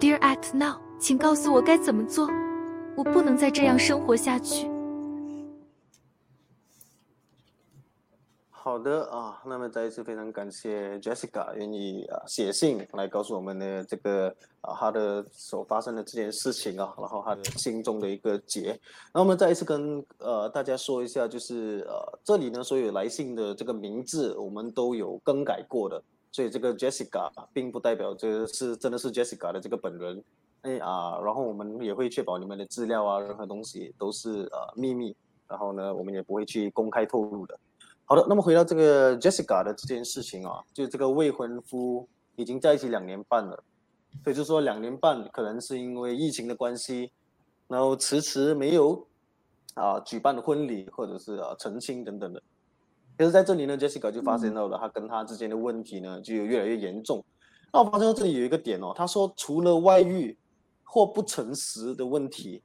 Speaker 6: ？Dear Act Now，请告诉我该怎么做。我不能再这样生活下去。
Speaker 2: 好的啊，那么再一次非常感谢 Jessica 愿意啊写信来告诉我们的这个啊她的所发生的这件事情啊，然后她的心中的一个结。那我们再一次跟呃大家说一下，就是呃这里呢所有来信的这个名字我们都有更改过的，所以这个 Jessica 并不代表这是真的是 Jessica 的这个本人。哎啊，然后我们也会确保你们的资料啊，任何东西都是呃秘密，然后呢我们也不会去公开透露的。好的，那么回到这个 Jessica 的这件事情啊，就这个未婚夫已经在一起两年半了，所以就说两年半可能是因为疫情的关系，然后迟迟没有啊举办婚礼或者是啊成亲等等的。可是在这里呢，Jessica 就发现到了他跟他之间的问题呢就越来越严重。那我发现到这里有一个点哦，他说除了外遇或不诚实的问题，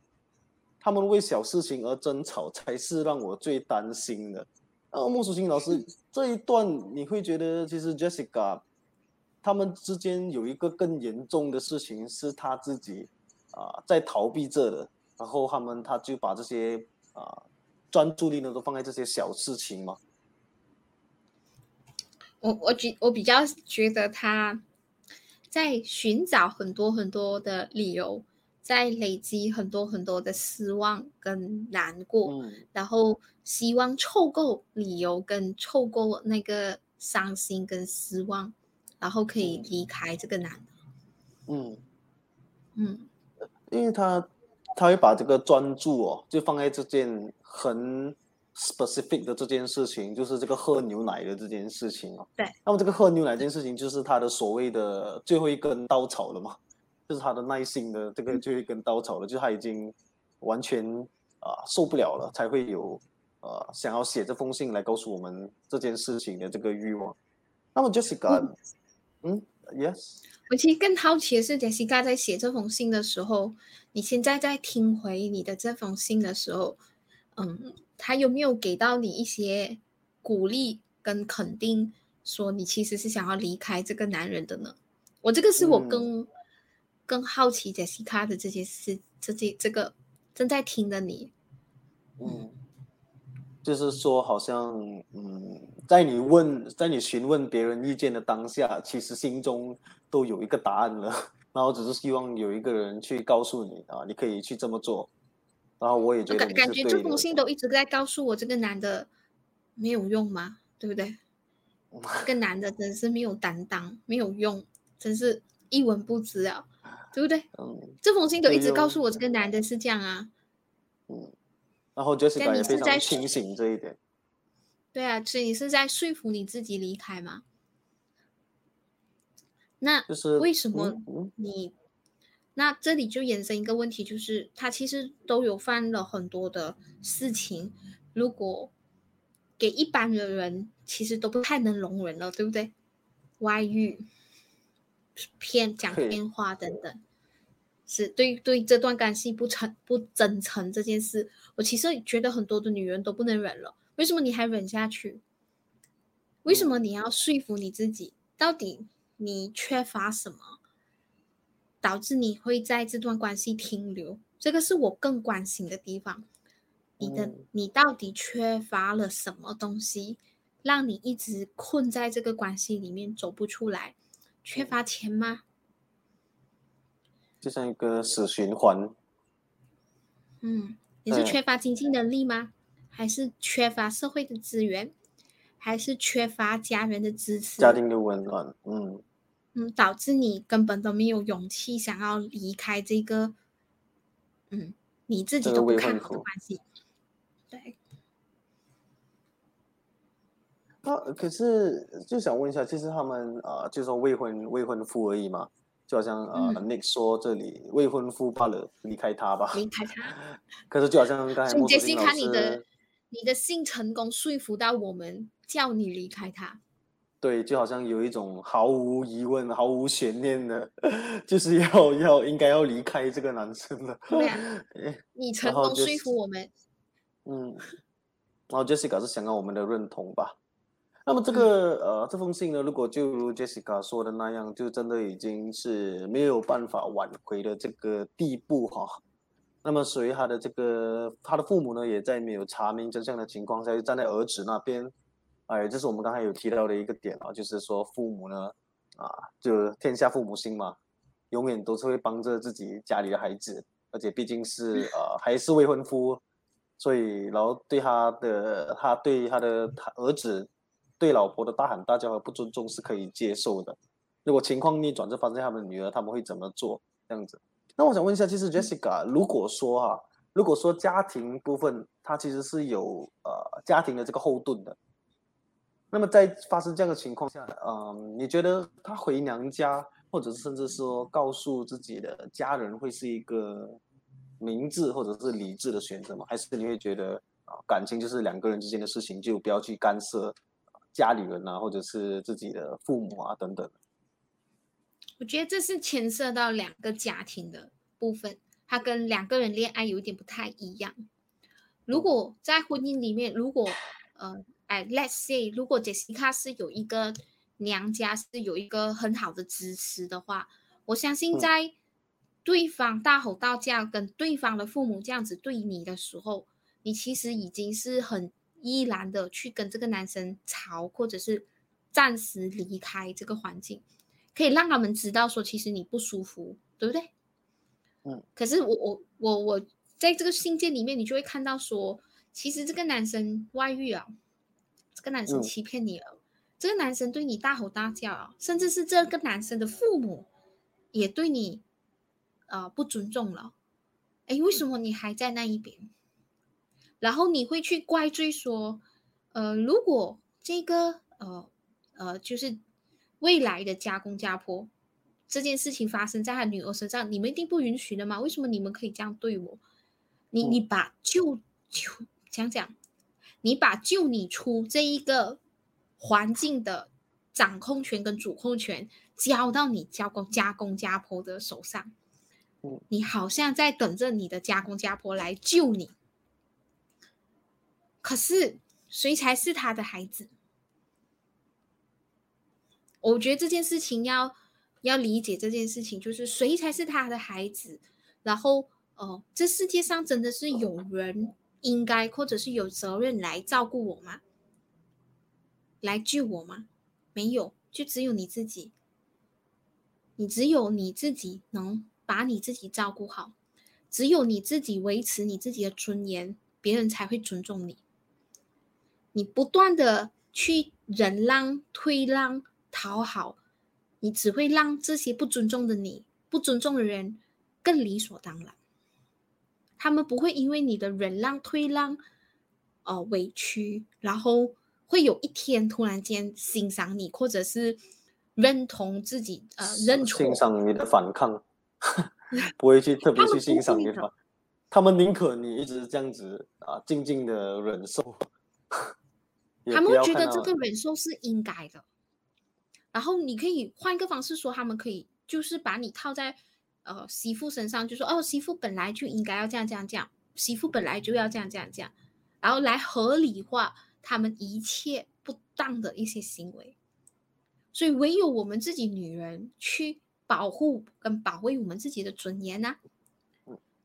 Speaker 2: 他们为小事情而争吵才是让我最担心的。呃，莫淑清老师这一段你会觉得，其实 Jessica 他们之间有一个更严重的事情是他自己啊、在逃避这的，然后他们他就把这些啊、专注力呢都放在这些小事情嘛。
Speaker 3: 我我觉我比较觉得他在寻找很多很多的理由，在累积很多很多的失望跟难过，
Speaker 2: 嗯
Speaker 3: 然后希望凑够理由跟凑够那个伤心跟失望，然后可以离开这个男的。
Speaker 2: 嗯，
Speaker 3: 嗯
Speaker 2: 因为他他会把这个专注哦，就放在这件很 specific 的这件事情，就是这个喝牛奶的这件事情哦。
Speaker 3: 对。
Speaker 2: 那么这个喝牛奶这件事情，就是他的所谓的最后一根稻草了嘛，就是他的耐心的这个最后一根稻草了，就是他已经完全啊、受不了了，才会有呃想要写这封信来告诉我们这件事情的这个欲望。那么 Jessica，嗯，yes，
Speaker 3: 我其实更好奇的是，Jessica 在写这封信的时候，你现在在听回你的这封信的时候，嗯，他有没有给到你一些鼓励跟肯定，说你其实是想要离开这个男人的呢？我这个是我更、更好奇 Jessica 的这些事，这些这个正在听的你，
Speaker 2: 嗯，就是说，好像嗯，在你问，在你询问别人意见的当下，其实心中都有一个答案了，[laughs] 然后只是希望有一个人去告诉你啊，你可以去这么做。然后我也觉得
Speaker 3: 感感觉这封信都一直在告诉我，这个男的没有用吗？对不对？这个 [laughs] 男的真是没有担当，没有用，真是一文不值啊，对不对？嗯，这封信都一直告诉我，这个男的是这样啊。
Speaker 2: 嗯，然后就是感觉非常清醒这一点。
Speaker 3: 对啊，所以你是在说服你自己离开吗？那
Speaker 2: 就是
Speaker 3: 为什么你？那这里就衍生一个问题，就是他其实都有犯了很多的事情，如果给一般的人，其实都不太能容忍了，对不对？外遇、骗、讲骗话等等，是对对这段关系不诚不真诚这件事，我其实觉得很多的女人都不能忍了。为什么你还忍下去？为什么你要说服你自己？到底你缺乏什么？导致你会在这段关系停留，这个是我更关心的地方。你的你到底缺乏了什么东西，让你一直困在这个关系里面走不出来？缺乏钱吗？
Speaker 2: 就像一个死循环。
Speaker 3: 嗯，你是缺乏经济能力吗？还是缺乏社会的资源？还是缺乏家人的支持？
Speaker 2: 家庭的温暖，嗯。
Speaker 3: 嗯，导致你根本都没有勇气想要离开这个，嗯，你自己都不看好的关系。对。
Speaker 2: 那可是就想问一下，其实他们啊，就说未婚未婚夫而已嘛，就好像呃，Nick 说这里未婚夫罢了，离开他吧。
Speaker 3: 离开他。
Speaker 2: 可是就好像刚才
Speaker 3: 杰西卡，你的你的性成功说服到我们，叫你离开他。
Speaker 2: 对，就好像有一种毫无疑问、毫无悬念的，[laughs] 就是要要应该要离开这个男生了。
Speaker 3: 对啊，你成功说服我们。
Speaker 2: 嗯，然后 Jessica 是想要我们的认同吧？那么这个呃这封信呢，如果就如 Jessica 说的那样，就真的已经是没有办法挽回的这个地步哈。那么属于他的这个他的父母呢，也在没有查明真相的情况下，就站在儿子那边。哎，这是我们刚才有提到的一个点啊，就是说父母呢，啊，就天下父母心嘛，永远都是会帮着自己家里的孩子，而且毕竟是呃 [laughs] 还是未婚夫，所以然后对他的他对他的他儿子对老婆的大喊大叫和不尊重是可以接受的。如果情况逆转，就发现他们女儿，他们会怎么做？这样子？那我想问一下，其实 Jessica，如果说哈，如果说家庭部分，他其实是有呃家庭的这个后盾的。那么在发生这样的情况下，嗯，你觉得他回娘家，或者甚至说告诉自己的家人，会是一个明智或者是理智的选择吗？还是你会觉得啊，感情就是两个人之间的事情，就不要去干涉家里人啊，或者是自己的父母啊等等？
Speaker 3: 我觉得这是牵涉到两个家庭的部分，它跟两个人恋爱有一点不太一样。如果在婚姻里面，如果呃。哎，Let's say，如果 Jessica 是有一个娘家是有一个很好的支持的话，我相信在对方大吼大叫跟对方的父母这样子对你的时候，你其实已经是很依然的去跟这个男生吵，或者是暂时离开这个环境，可以让他们知道说其实你不舒服，对不对？
Speaker 2: 嗯。
Speaker 3: 可是我我我我在这个信件里面，你就会看到说，其实这个男生外遇啊。这个男生欺骗你了，这个男生对你大吼大叫啊，甚至是这个男生的父母也对你呃不尊重了。哎，为什么你还在那一边？然后你会去怪罪说，呃，如果这个呃呃就是未来的家公家婆这件事情发生在他女儿身上，你们一定不允许的吗？为什么你们可以这样对我？你你把救救讲讲。你把救你出这一个环境的掌控权跟主控权交到你家公家公家婆的手上，你好像在等着你的家公家婆来救你。可是谁才是他的孩子？我觉得这件事情要要理解这件事情，就是谁才是他的孩子？然后，哦，这世界上真的是有人应该或者是有责任来照顾我吗？来救我吗？没有，就只有你自己。你只有你自己能把你自己照顾好，只有你自己维持你自己的尊严，别人才会尊重你。你不断的去忍让、退让。讨好，你只会让这些不尊重的你、不尊重的人更理所当然。他们不会因为你的忍让、退让，呃，委屈，然后会有一天突然间欣赏你，或者是认同自己，呃，认同。
Speaker 2: 欣赏你的反抗，[laughs] 不会去 [laughs] 特别去欣赏你的。他们宁可你一直这样子啊，静静的忍受。[laughs]
Speaker 3: 他们会觉得这个忍受是应该的。然后你可以换一个方式说，他们可以就是把你套在呃媳妇身上，就说哦，媳妇本来就应该要这样这样这样，媳妇本来就要这样这样这样，然后来合理化他们一切不当的一些行为。所以唯有我们自己女人去保护跟保卫我们自己的尊严呢。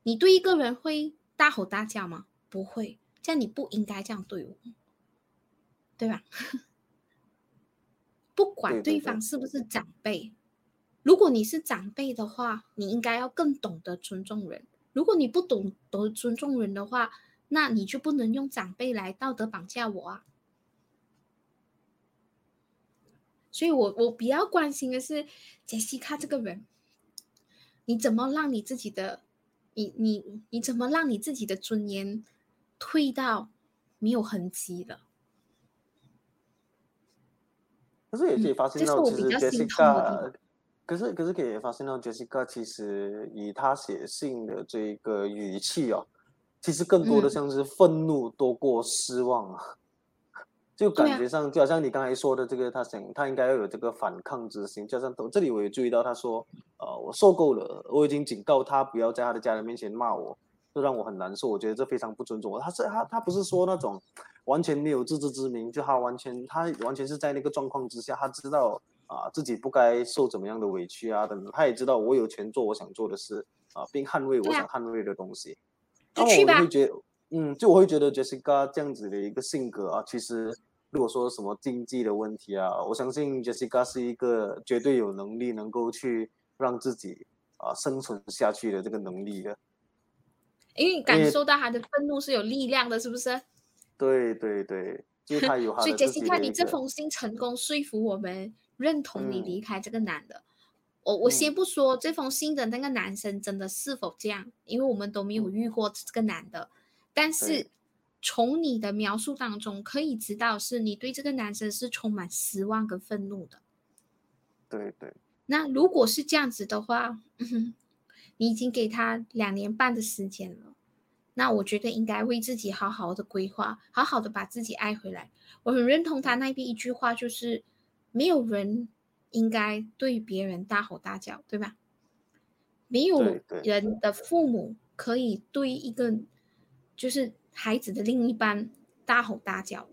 Speaker 3: 你对一个人会大吼大叫吗？不会，这样你不应该这样对我，对吧？不管对方是不是长辈，如果你是长辈的话，你应该要更懂得尊重人。如果你不懂得尊重人的话，那你就不能用长辈来道德绑架我啊。所以，我我比较关心的是杰西卡这个人，你怎么让你自己的，你你你怎么让你自己的尊严退到没有痕迹了？
Speaker 2: 可是也可以发现到，其实 Jessica，可是可是可以发现到 Jessica，其实以他写信的这个语气哦，其实更多的像是愤怒多过失望啊，就感觉上就好像你刚才说的这个，他想他应该要有这个反抗之心，加上这里我也注意到他说，呃，我受够了，我已经警告他不要在他的家人面前骂我。这让我很难受，我觉得这非常不尊重我。他是他他不是说那种完全没有自知之明，就他完全他完全是在那个状况之下，他知道啊自己不该受怎么样的委屈啊等等，他也知道我有权做我想做的事啊，并捍卫我想捍卫的东西。
Speaker 3: 那我
Speaker 2: 会觉得，嗯，就我会觉得 Jessica 这样子的一个性格啊，其实如果说什么经济的问题啊，我相信 Jessica 是一个绝对有能力能够去让自己啊生存下去的这个能力的。
Speaker 3: 因为感受到他的愤怒是有力量的，是不是？
Speaker 2: 对对对，就他有。
Speaker 3: 所以杰西卡，你这封信成功说服我们认同你离开这个男的。我我先不说这封信的那个男生真的是否这样，因为我们都没有遇过这个男的。但是从你的描述当中可以知道，是你对这个男生是充满失望跟愤怒的。
Speaker 2: 对对。
Speaker 3: 那如果是这样子的话，你已经给他两年半的时间了，那我觉得应该为自己好好的规划，好好的把自己爱回来。我很认同他那边一句话，就是没有人应该对别人大吼大叫，对吧？没有人的父母可以对一个就是孩子的另一半大吼大叫。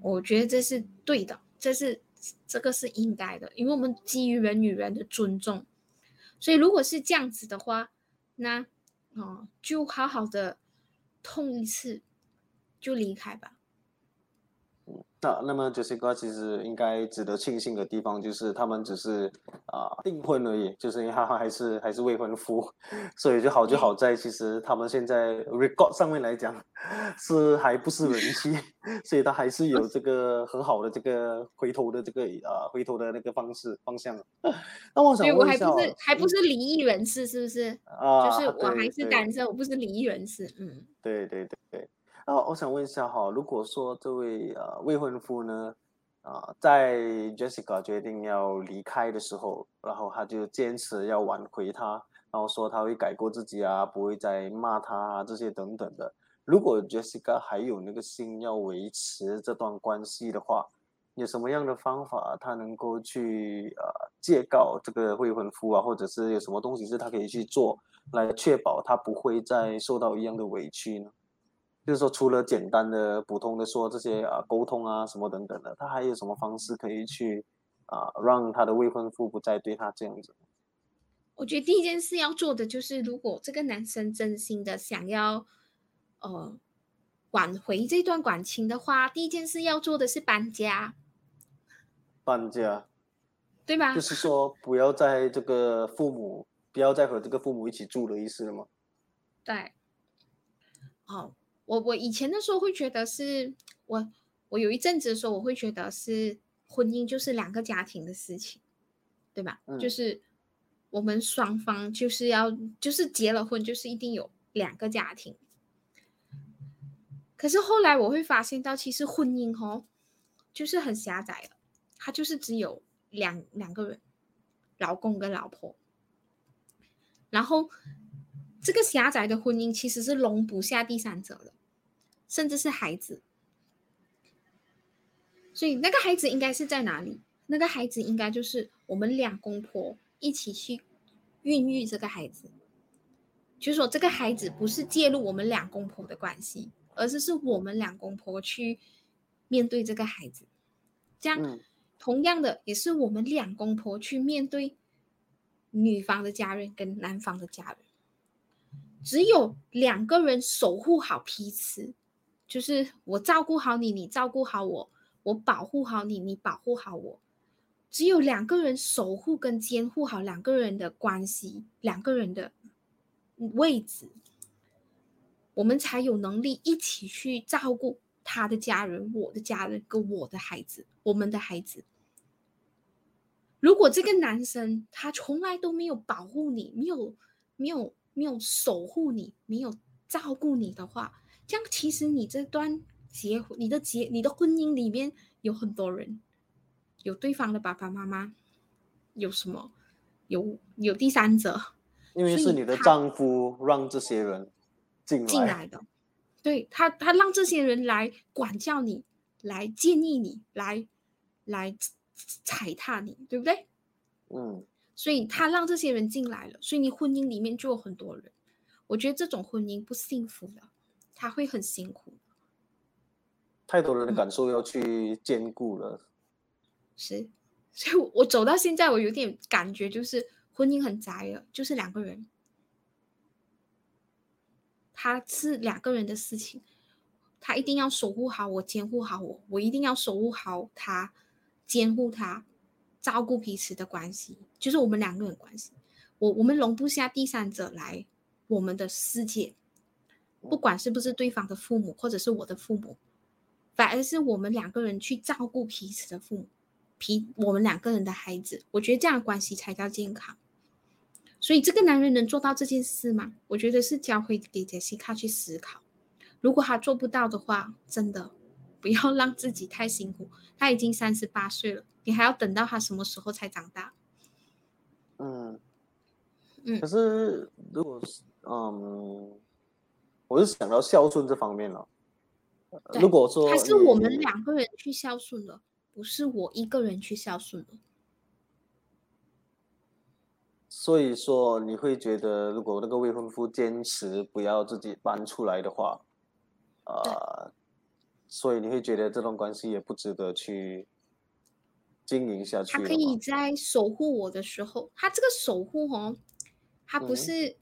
Speaker 3: 我觉得这是对的，这是这个是应该的，因为我们基于人与人的尊重。所以，如果是这样子的话，那哦，就好好的痛一次，就离开吧。
Speaker 2: 那那么这些歌其实应该值得庆幸的地方，就是他们只是啊订婚而已，就是因为他还是还是未婚夫，所以就好就好在其实他们现在 record 上面来讲是还不是人妻，所以他还是有这个很好的这个回头的这个啊回头的那个方式方向。那我想问
Speaker 3: 一下，我还不是还不是离异人士是不是？啊，就是我还是单身，我不是离异人士。嗯，
Speaker 2: 对对对对。那我想问一下哈，如果说这位呃未婚夫呢，啊，在 Jessica 决定要离开的时候，然后他就坚持要挽回她，然后说他会改过自己啊，不会再骂她啊这些等等的。如果 Jessica 还有那个心要维持这段关系的话，有什么样的方法他能够去呃借告这个未婚夫啊，或者是有什么东西是他可以去做来确保他不会再受到一样的委屈呢？就是说，除了简单的、普通的说这些啊沟通啊什么等等的，他还有什么方式可以去啊让他的未婚夫不再对他这样子？
Speaker 3: 我觉得第一件事要做的就是，如果这个男生真心的想要呃挽回这段感情的话，第一件事要做的是搬家。
Speaker 2: 搬家，
Speaker 3: 对吧？
Speaker 2: 就是说，不要在这个父母，不要再和这个父母一起住的意思了吗？
Speaker 3: 对。哦。我我以前的时候会觉得是我我有一阵子的时候我会觉得是婚姻就是两个家庭的事情，对吧？就是我们双方就是要就是结了婚就是一定有两个家庭。可是后来我会发现到其实婚姻哦就是很狭窄的，它就是只有两两个人，老公跟老婆，然后这个狭窄的婚姻其实是容不下第三者的。甚至是孩子，所以那个孩子应该是在哪里？那个孩子应该就是我们两公婆一起去孕育这个孩子。就是说，这个孩子不是介入我们两公婆的关系，而是是我们两公婆去面对这个孩子。这样，同样的也是我们两公婆去面对女方的家人跟男方的家人。只有两个人守护好彼此。就是我照顾好你，你照顾好我，我保护好你，你保护好我。只有两个人守护跟监护好两个人的关系，两个人的位置，我们才有能力一起去照顾他的家人、我的家人跟我的孩子、我们的孩子。如果这个男生他从来都没有保护你，没有、没有、没有守护你，没有照顾你的话，这样，其实你这段结婚，你的结，你的婚姻里面有很多人，有对方的爸爸妈妈，有什么，有有第三者，
Speaker 2: 因为是你的丈夫让这些人进
Speaker 3: 进来的，对他，他让这些人来管教你，来建议你，来来踩踏你，对不对？
Speaker 2: 嗯，
Speaker 3: 所以他让这些人进来了，所以你婚姻里面就有很多人，我觉得这种婚姻不幸福的。他会很辛苦，
Speaker 2: 太多人的感受要去兼顾了。
Speaker 3: 是，所以我走到现在，我有点感觉，就是婚姻很宅了，就是两个人，他是两个人的事情，他一定要守护好我，监护好我，我一定要守护好他，监护他，照顾彼此的关系，就是我们两个人关系。我我们容不下第三者来我们的世界。不管是不是对方的父母，或者是我的父母，反而是我们两个人去照顾彼此的父母，彼我们两个人的孩子，我觉得这样的关系才叫健康。所以这个男人能做到这件事吗？我觉得是教会给杰西卡去思考。如果他做不到的话，真的不要 [laughs] 让自己太辛苦。他已经三十八岁了，你还要等到他什么时候才长大？
Speaker 2: 嗯嗯。可是如果是嗯。我是想到孝顺这方面了。如果说
Speaker 3: 还是我们两个人去孝顺的，不是我一个人去孝顺的。
Speaker 2: 所以说，你会觉得，如果那个未婚夫坚持不要自己搬出来的话，呃，所以你会觉得这段关系也不值得去经营下去。
Speaker 3: 他可以在守护我的时候，他这个守护哦，他不是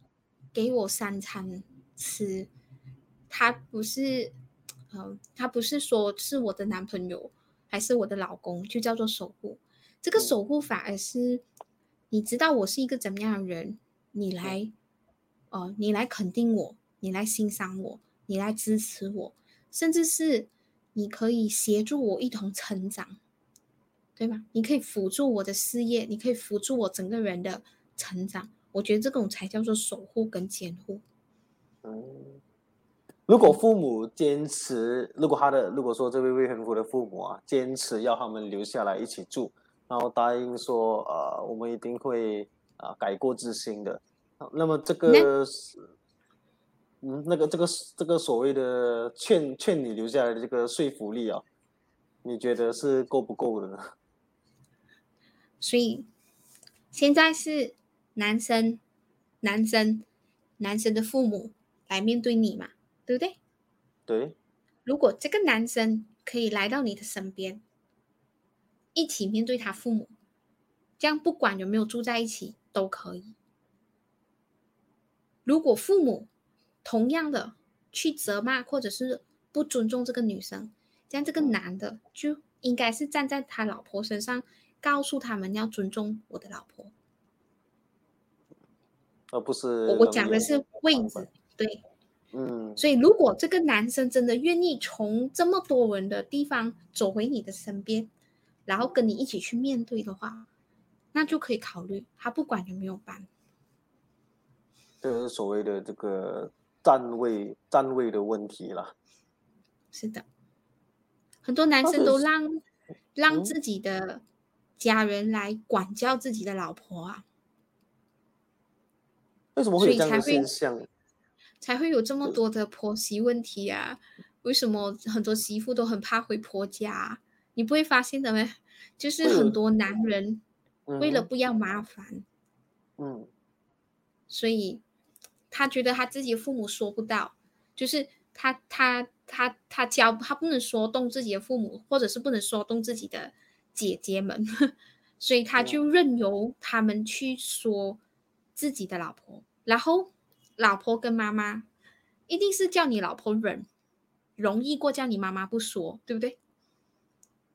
Speaker 3: 给我三餐吃。他不是，嗯，他不是说是我的男朋友还是我的老公就叫做守护，这个守护反而是你知道我是一个怎么样的人，你来，哦，你来肯定我，你来欣赏我，你来支持我，甚至是你可以协助我一同成长，对吗？你可以辅助我的事业，你可以辅助我整个人的成长，我觉得这种才叫做守护跟监护。
Speaker 2: 嗯。如果父母坚持，如果他的如果说这位未婚夫的父母啊坚持要他们留下来一起住，然后答应说呃我们一定会啊改过自新的，那么这个是嗯那个这个这个所谓的劝劝你留下来的这个说服力啊，你觉得是够不够的呢？
Speaker 3: 所以现在是男生男生男生的父母来面对你嘛？对不对？
Speaker 2: 对，
Speaker 3: 如果这个男生可以来到你的身边，一起面对他父母，这样不管有没有住在一起都可以。如果父母同样的去责骂或者是不尊重这个女生，这样这个男的就应该是站在他老婆身上，告诉他们要尊重我的老婆。
Speaker 2: 而不是
Speaker 3: 我我讲的是位置，对，
Speaker 2: 嗯，
Speaker 3: 所以如果这个男生真的愿意从这么多人的地方走回你的身边，然后跟你一起去面对的话，那就可以考虑他不管有没有搬。
Speaker 2: 这个是所谓的这个站位站位的问题了。
Speaker 3: 是的，很多男生都让让
Speaker 2: 嗯
Speaker 3: 自己的家人来管教自己的老婆啊，
Speaker 2: 为什么会有这样的
Speaker 3: 所以才会
Speaker 2: 现象？
Speaker 3: 才会有这么多的婆媳问题啊。为什么很多媳妇都很怕回婆家？啊、你不会发现的吗？就是很多男人为了
Speaker 2: 嗯。
Speaker 3: 不要麻烦，
Speaker 2: 嗯。
Speaker 3: 所以他觉得他自己的父母说不到，就是他他他他教他不能说动自己的父母，或者是不能说动自己的姐姐们，所以他就任由他们去说自己的老婆，然后老婆跟妈妈一定是叫你老婆忍，容易过叫你妈妈不说，对不对？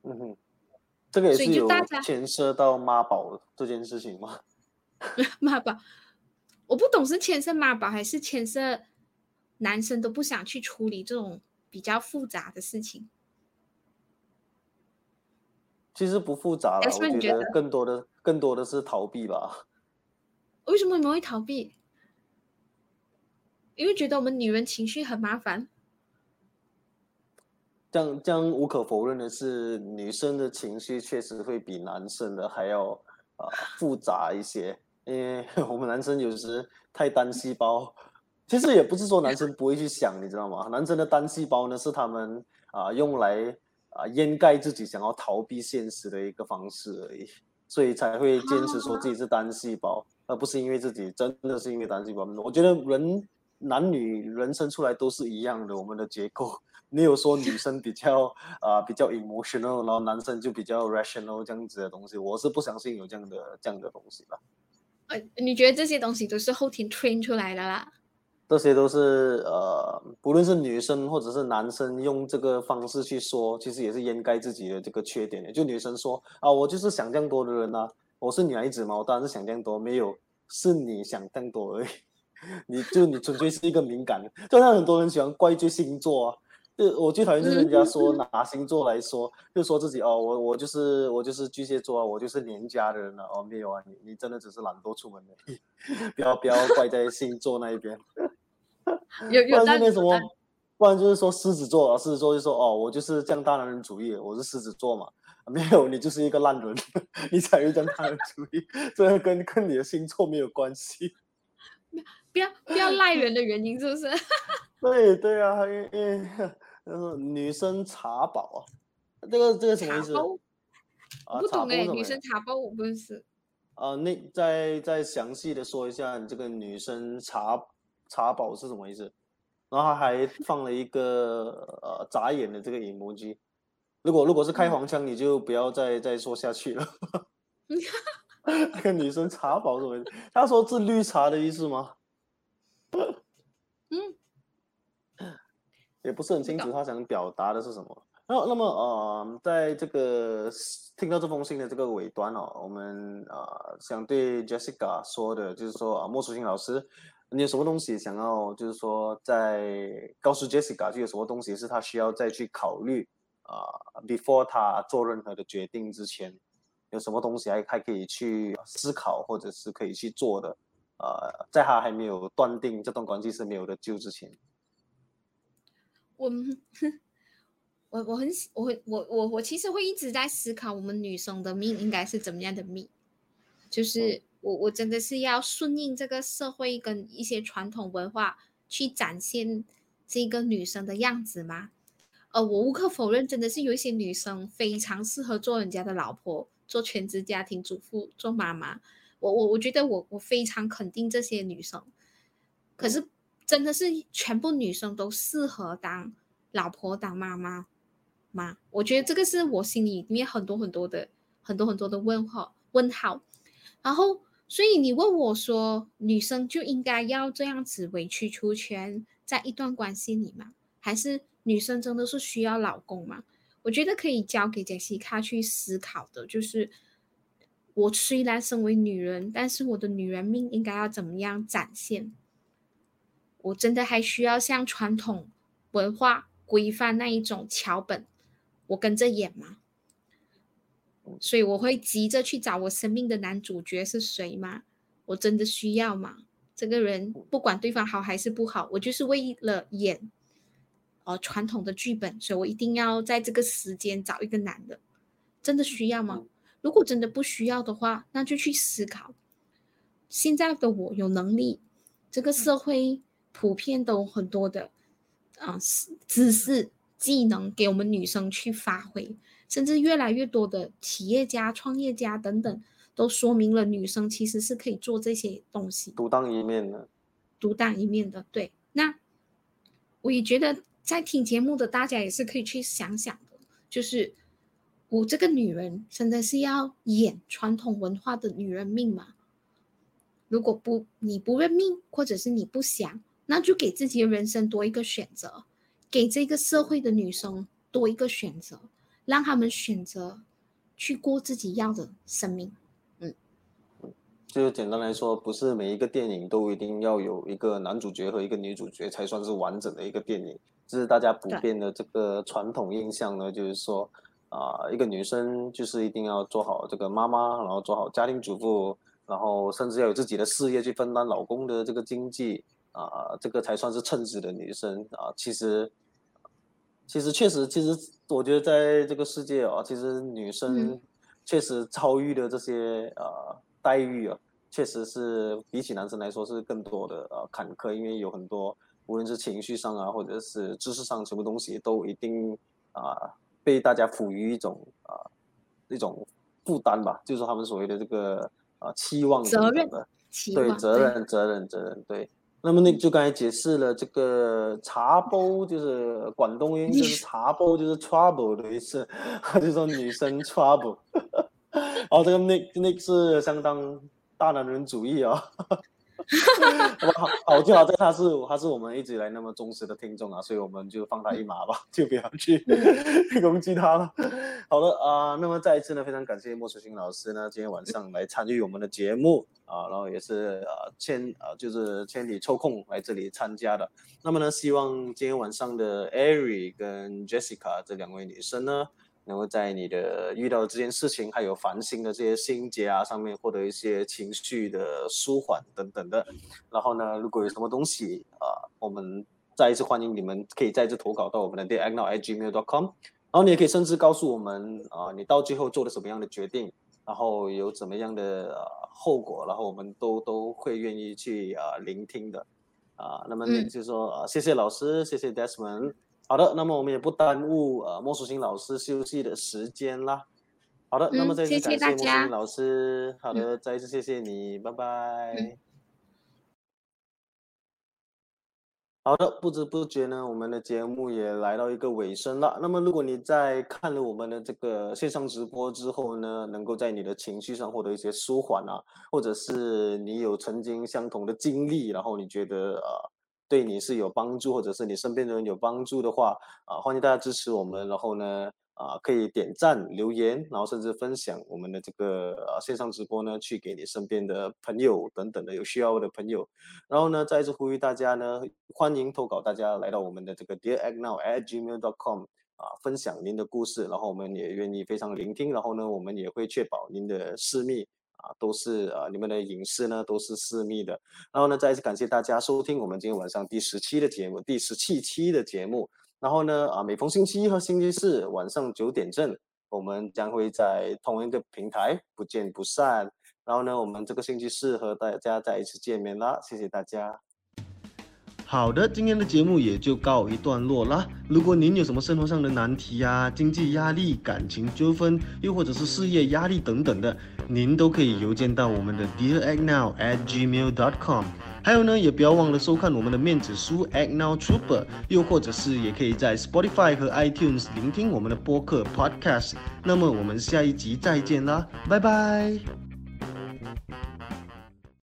Speaker 2: 嗯哼，这个也
Speaker 3: 所
Speaker 2: 是有牵涉到妈宝这件事情吗？[laughs]
Speaker 3: 妈宝，我不懂是牵涉妈宝还是牵涉男生都不想去处理这种比较复杂的事情。
Speaker 2: 其实不复杂了我
Speaker 3: 你觉得
Speaker 2: 觉得更多的更多的是逃避吧。
Speaker 3: 为什么你们会逃避？因为觉得我们女人情绪很麻烦。
Speaker 2: 这样这样无可否认的是，女生的情绪确实会比男生的还要啊、呃复杂一些，因为 [laughs] 我们男生有时太单细胞。其实也不是说男生不会去想，你知道吗？男生的单细胞呢是他们啊、用来啊、掩盖自己想要逃避现实的一个方式而已，所以才会坚持说自己是单细胞，而不是因为自己真的是因为单细胞。我觉得人男女人生出来都是一样的，我们的结构。[laughs] 没有说女生比较 [laughs] 啊、比较 emotional，然后男生就比较 rational 这样子的东西，我是不相信有这样的这样的东西的。
Speaker 3: 呃，你觉得这些东西都是后天 train 出来的啦？
Speaker 2: 这些都是呃，不论是女生或者是男生用这个方式去说，其实也是掩盖自己的这个缺点的。就女生说啊，我就是想象多的人啊，我是女孩子嘛，我当然是想象多，没有是你想更多而已。你就你纯粹是一个敏感，就像很多人喜欢怪罪星座啊。就我最讨厌就是人家说拿星座来说，就说自己哦，我我就是我就是巨蟹座啊，我就是黏家的人啊，哦没有啊，你你真的只是懒惰出门而已，[laughs] 不要不要怪在星座那一边。[laughs] 不
Speaker 3: 有有
Speaker 2: 那什么不然就是说狮子座啊，狮子座就说哦，我就是这样大男人主义，我是狮子座嘛。没有，你就是一个烂人，[laughs] 你才会这样大男人主义，这个跟跟你的星座没有关系。
Speaker 3: 不要不要 [laughs] 赖人的原因是不是？[laughs]
Speaker 2: 对对啊，因为女生茶宝啊，这个这个什么意思
Speaker 3: 我
Speaker 2: 啊？
Speaker 3: 不懂哎，女生茶包我不认识。
Speaker 2: 啊，那再再详细的说一下，你这个女生茶茶宝是什么意思？然后还放了一个呃眨眼的这个 emoji。如果如果是开
Speaker 3: 嗯
Speaker 2: 黄腔，你就不要再再说下去了。[laughs] 那个女生茶宝是什么意思？他说是绿茶的意思吗？
Speaker 3: 嗯，
Speaker 2: 也不是很清楚她想表达的是什么。那那么呃，在这个听到这封信的这个尾端哦，我们呃想对 Jessica 说的就是说啊，莫淑欣老师，你有什么东西想要就是说在告诉 Jessica，就有什么东西是他需要再去考虑啊、b e f o r e 他做任何的决定之前，有什么东西还还可以去思考或者是可以去做的。呃，在他还没有断定这段关系是没有的救之前，
Speaker 3: 我我我很喜我会我我我其实会一直在思考，我们女生的命应该是怎么样的命？就是我我真的是要顺应这个社会跟一些传统文化去展现这个女生的样子吗？呃，我无可否认，真的是有一些女生非常适合做人家的老婆，做全职家庭主妇，做妈妈。我我我觉得我我非常肯定这些女生，可是真的是全部女生都适合当老婆当妈妈吗？我觉得这个是我心里面很多很多的很多很多的问号问号。然后，所以你问我说，女生就应该要这样子委曲求全在一段关系里吗？还是女生真的是需要老公吗？我觉得可以交给杰西卡去思考的，就是我虽然身为女人，但是我的女人命应该要怎么样展现？我真的还需要像传统文化规范那一种桥本，我跟着演吗？所以我会急着去找我生命的男主角是谁吗？我真的需要吗？这个人不管对方好还是不好，我就是为了演。呃，传统的剧本，所以我一定要在这个时间找一个男的，真的需要吗？如果真的不需要的话，那就去思考。现在的我有能力，这个社会普遍都很多的啊知识、技能给我们女生去发挥，甚至越来越多的企业家、创业家等等，都说明了女生其实是可以做这些东西，
Speaker 2: 独当一面的，
Speaker 3: 独当一面的。对，那我也觉得。在听节目的大家也是可以去想想的，就是我这个女人真的是要演传统文化的女人命吗？如果不你不认命，或者是你不想，那就给自己的人生多一个选择，给这个社会的女生多一个选择，让他们选择去过自己要的生命。嗯，
Speaker 2: 就简单来说，不是每一个电影都一定要有一个男主角和一个女主角才算是完整的一个电影。就是大家普遍的这个传统印象呢，就是说，啊，一个女生就是一定要做好这个妈妈，然后做好家庭主妇，然后甚至要有自己的事业去分担老公的这个经济，啊，这个才算是称职的女生啊。其实，其实确实，其实我觉得在这个世界啊，其实女生确实遭遇的这些啊待遇啊，确实是比起男生来说是更多的呃坎坷，因为有很多。无论是情绪上啊，或者是知识上，什么东西都一定啊被大家赋予一种啊一种负担吧，就是他们所谓的这个啊期望
Speaker 3: 责任
Speaker 2: 的，对责任责任责任对。那么那就刚才解释了这个茶包，就是广东音就是茶包就是 trouble 的意思，[laughs] 就说女生 trouble。[laughs] 哦，这个那那是相当大男人主义啊。[laughs] 好，好就好在他是他是我们一直以来那么忠实的听众啊，所以我们就放他一马吧，[laughs] 就不要去攻击他了。好的啊，那么再一次呢，非常感谢莫淑欣老师呢，今天晚上来参与我们的节目啊，然后也是呃千呃就是千里抽空来这里参加的。那么呢，希望今天晚上的 Ari 跟 Jessica 这两位女生呢。能够在你的遇到这件事情，还有烦心的这些心结啊上面获得一些情绪的舒缓等等的。然后呢，如果有什么东西啊，我们再一次欢迎你们可以再次投稿到我们的 d a y a g n o w at gmail dot com。然后你也可以甚至告诉我们啊，你到最后做了什么样的决定，然后有怎么样的呃后果，然后我们都都会愿意去啊聆听的。啊，那么就是说啊，谢谢老师，谢谢 Desmond。好的，那么我们也不耽误呃莫淑欣老师休息的时间啦。好的，那么再次感谢莫淑欣老师。好的，再一次谢谢你，拜拜。好的，不知不觉呢，我们的节目也来到一个尾声了。那么，如果你在看了我们的这个线上直播之后呢，能够在你的情绪上获得一些舒缓啊，或者是你有曾经相同的经历，然后你觉得呃。对你是有帮助，或者是你身边的人有帮助的话，啊，欢迎大家支持我们。然后呢，啊，可以点赞、留言，然后甚至分享我们的这个啊线上直播呢，去给你身边的朋友等等的有需要的朋友。然后呢，再一次呼吁大家呢，欢迎投稿，大家来到我们的这个 dear act now at gmail dot com 啊，分享您的故事，然后我们也愿意非常聆听。然后呢，我们也会确保您的私密。啊，都是啊，你们的隐私呢都是私密的。然后呢，再一次感谢大家收听我们今天晚上第十期的节目，第十七期的节目。然后呢，啊，每逢星期一和星期四晚上九点正，我们将会在同一个平台不见不散。然后呢，我们这个星期四和大家再一次见面啦，谢谢大家。
Speaker 1: 好的，今天的节目也就告一段落啦。如果您有什么生活上的难题啊、经济压力、感情纠纷，又或者是事业压力等等的，您都可以邮件到我们的 dearagnow@gmail.com。
Speaker 2: 还有呢，也不要忘了收看我们的面子书 Act Now Trooper，又或者是也可以在 Spotify 和 iTunes 聆听我们的播客 Podcast。那么我们下一集再见啦，拜拜。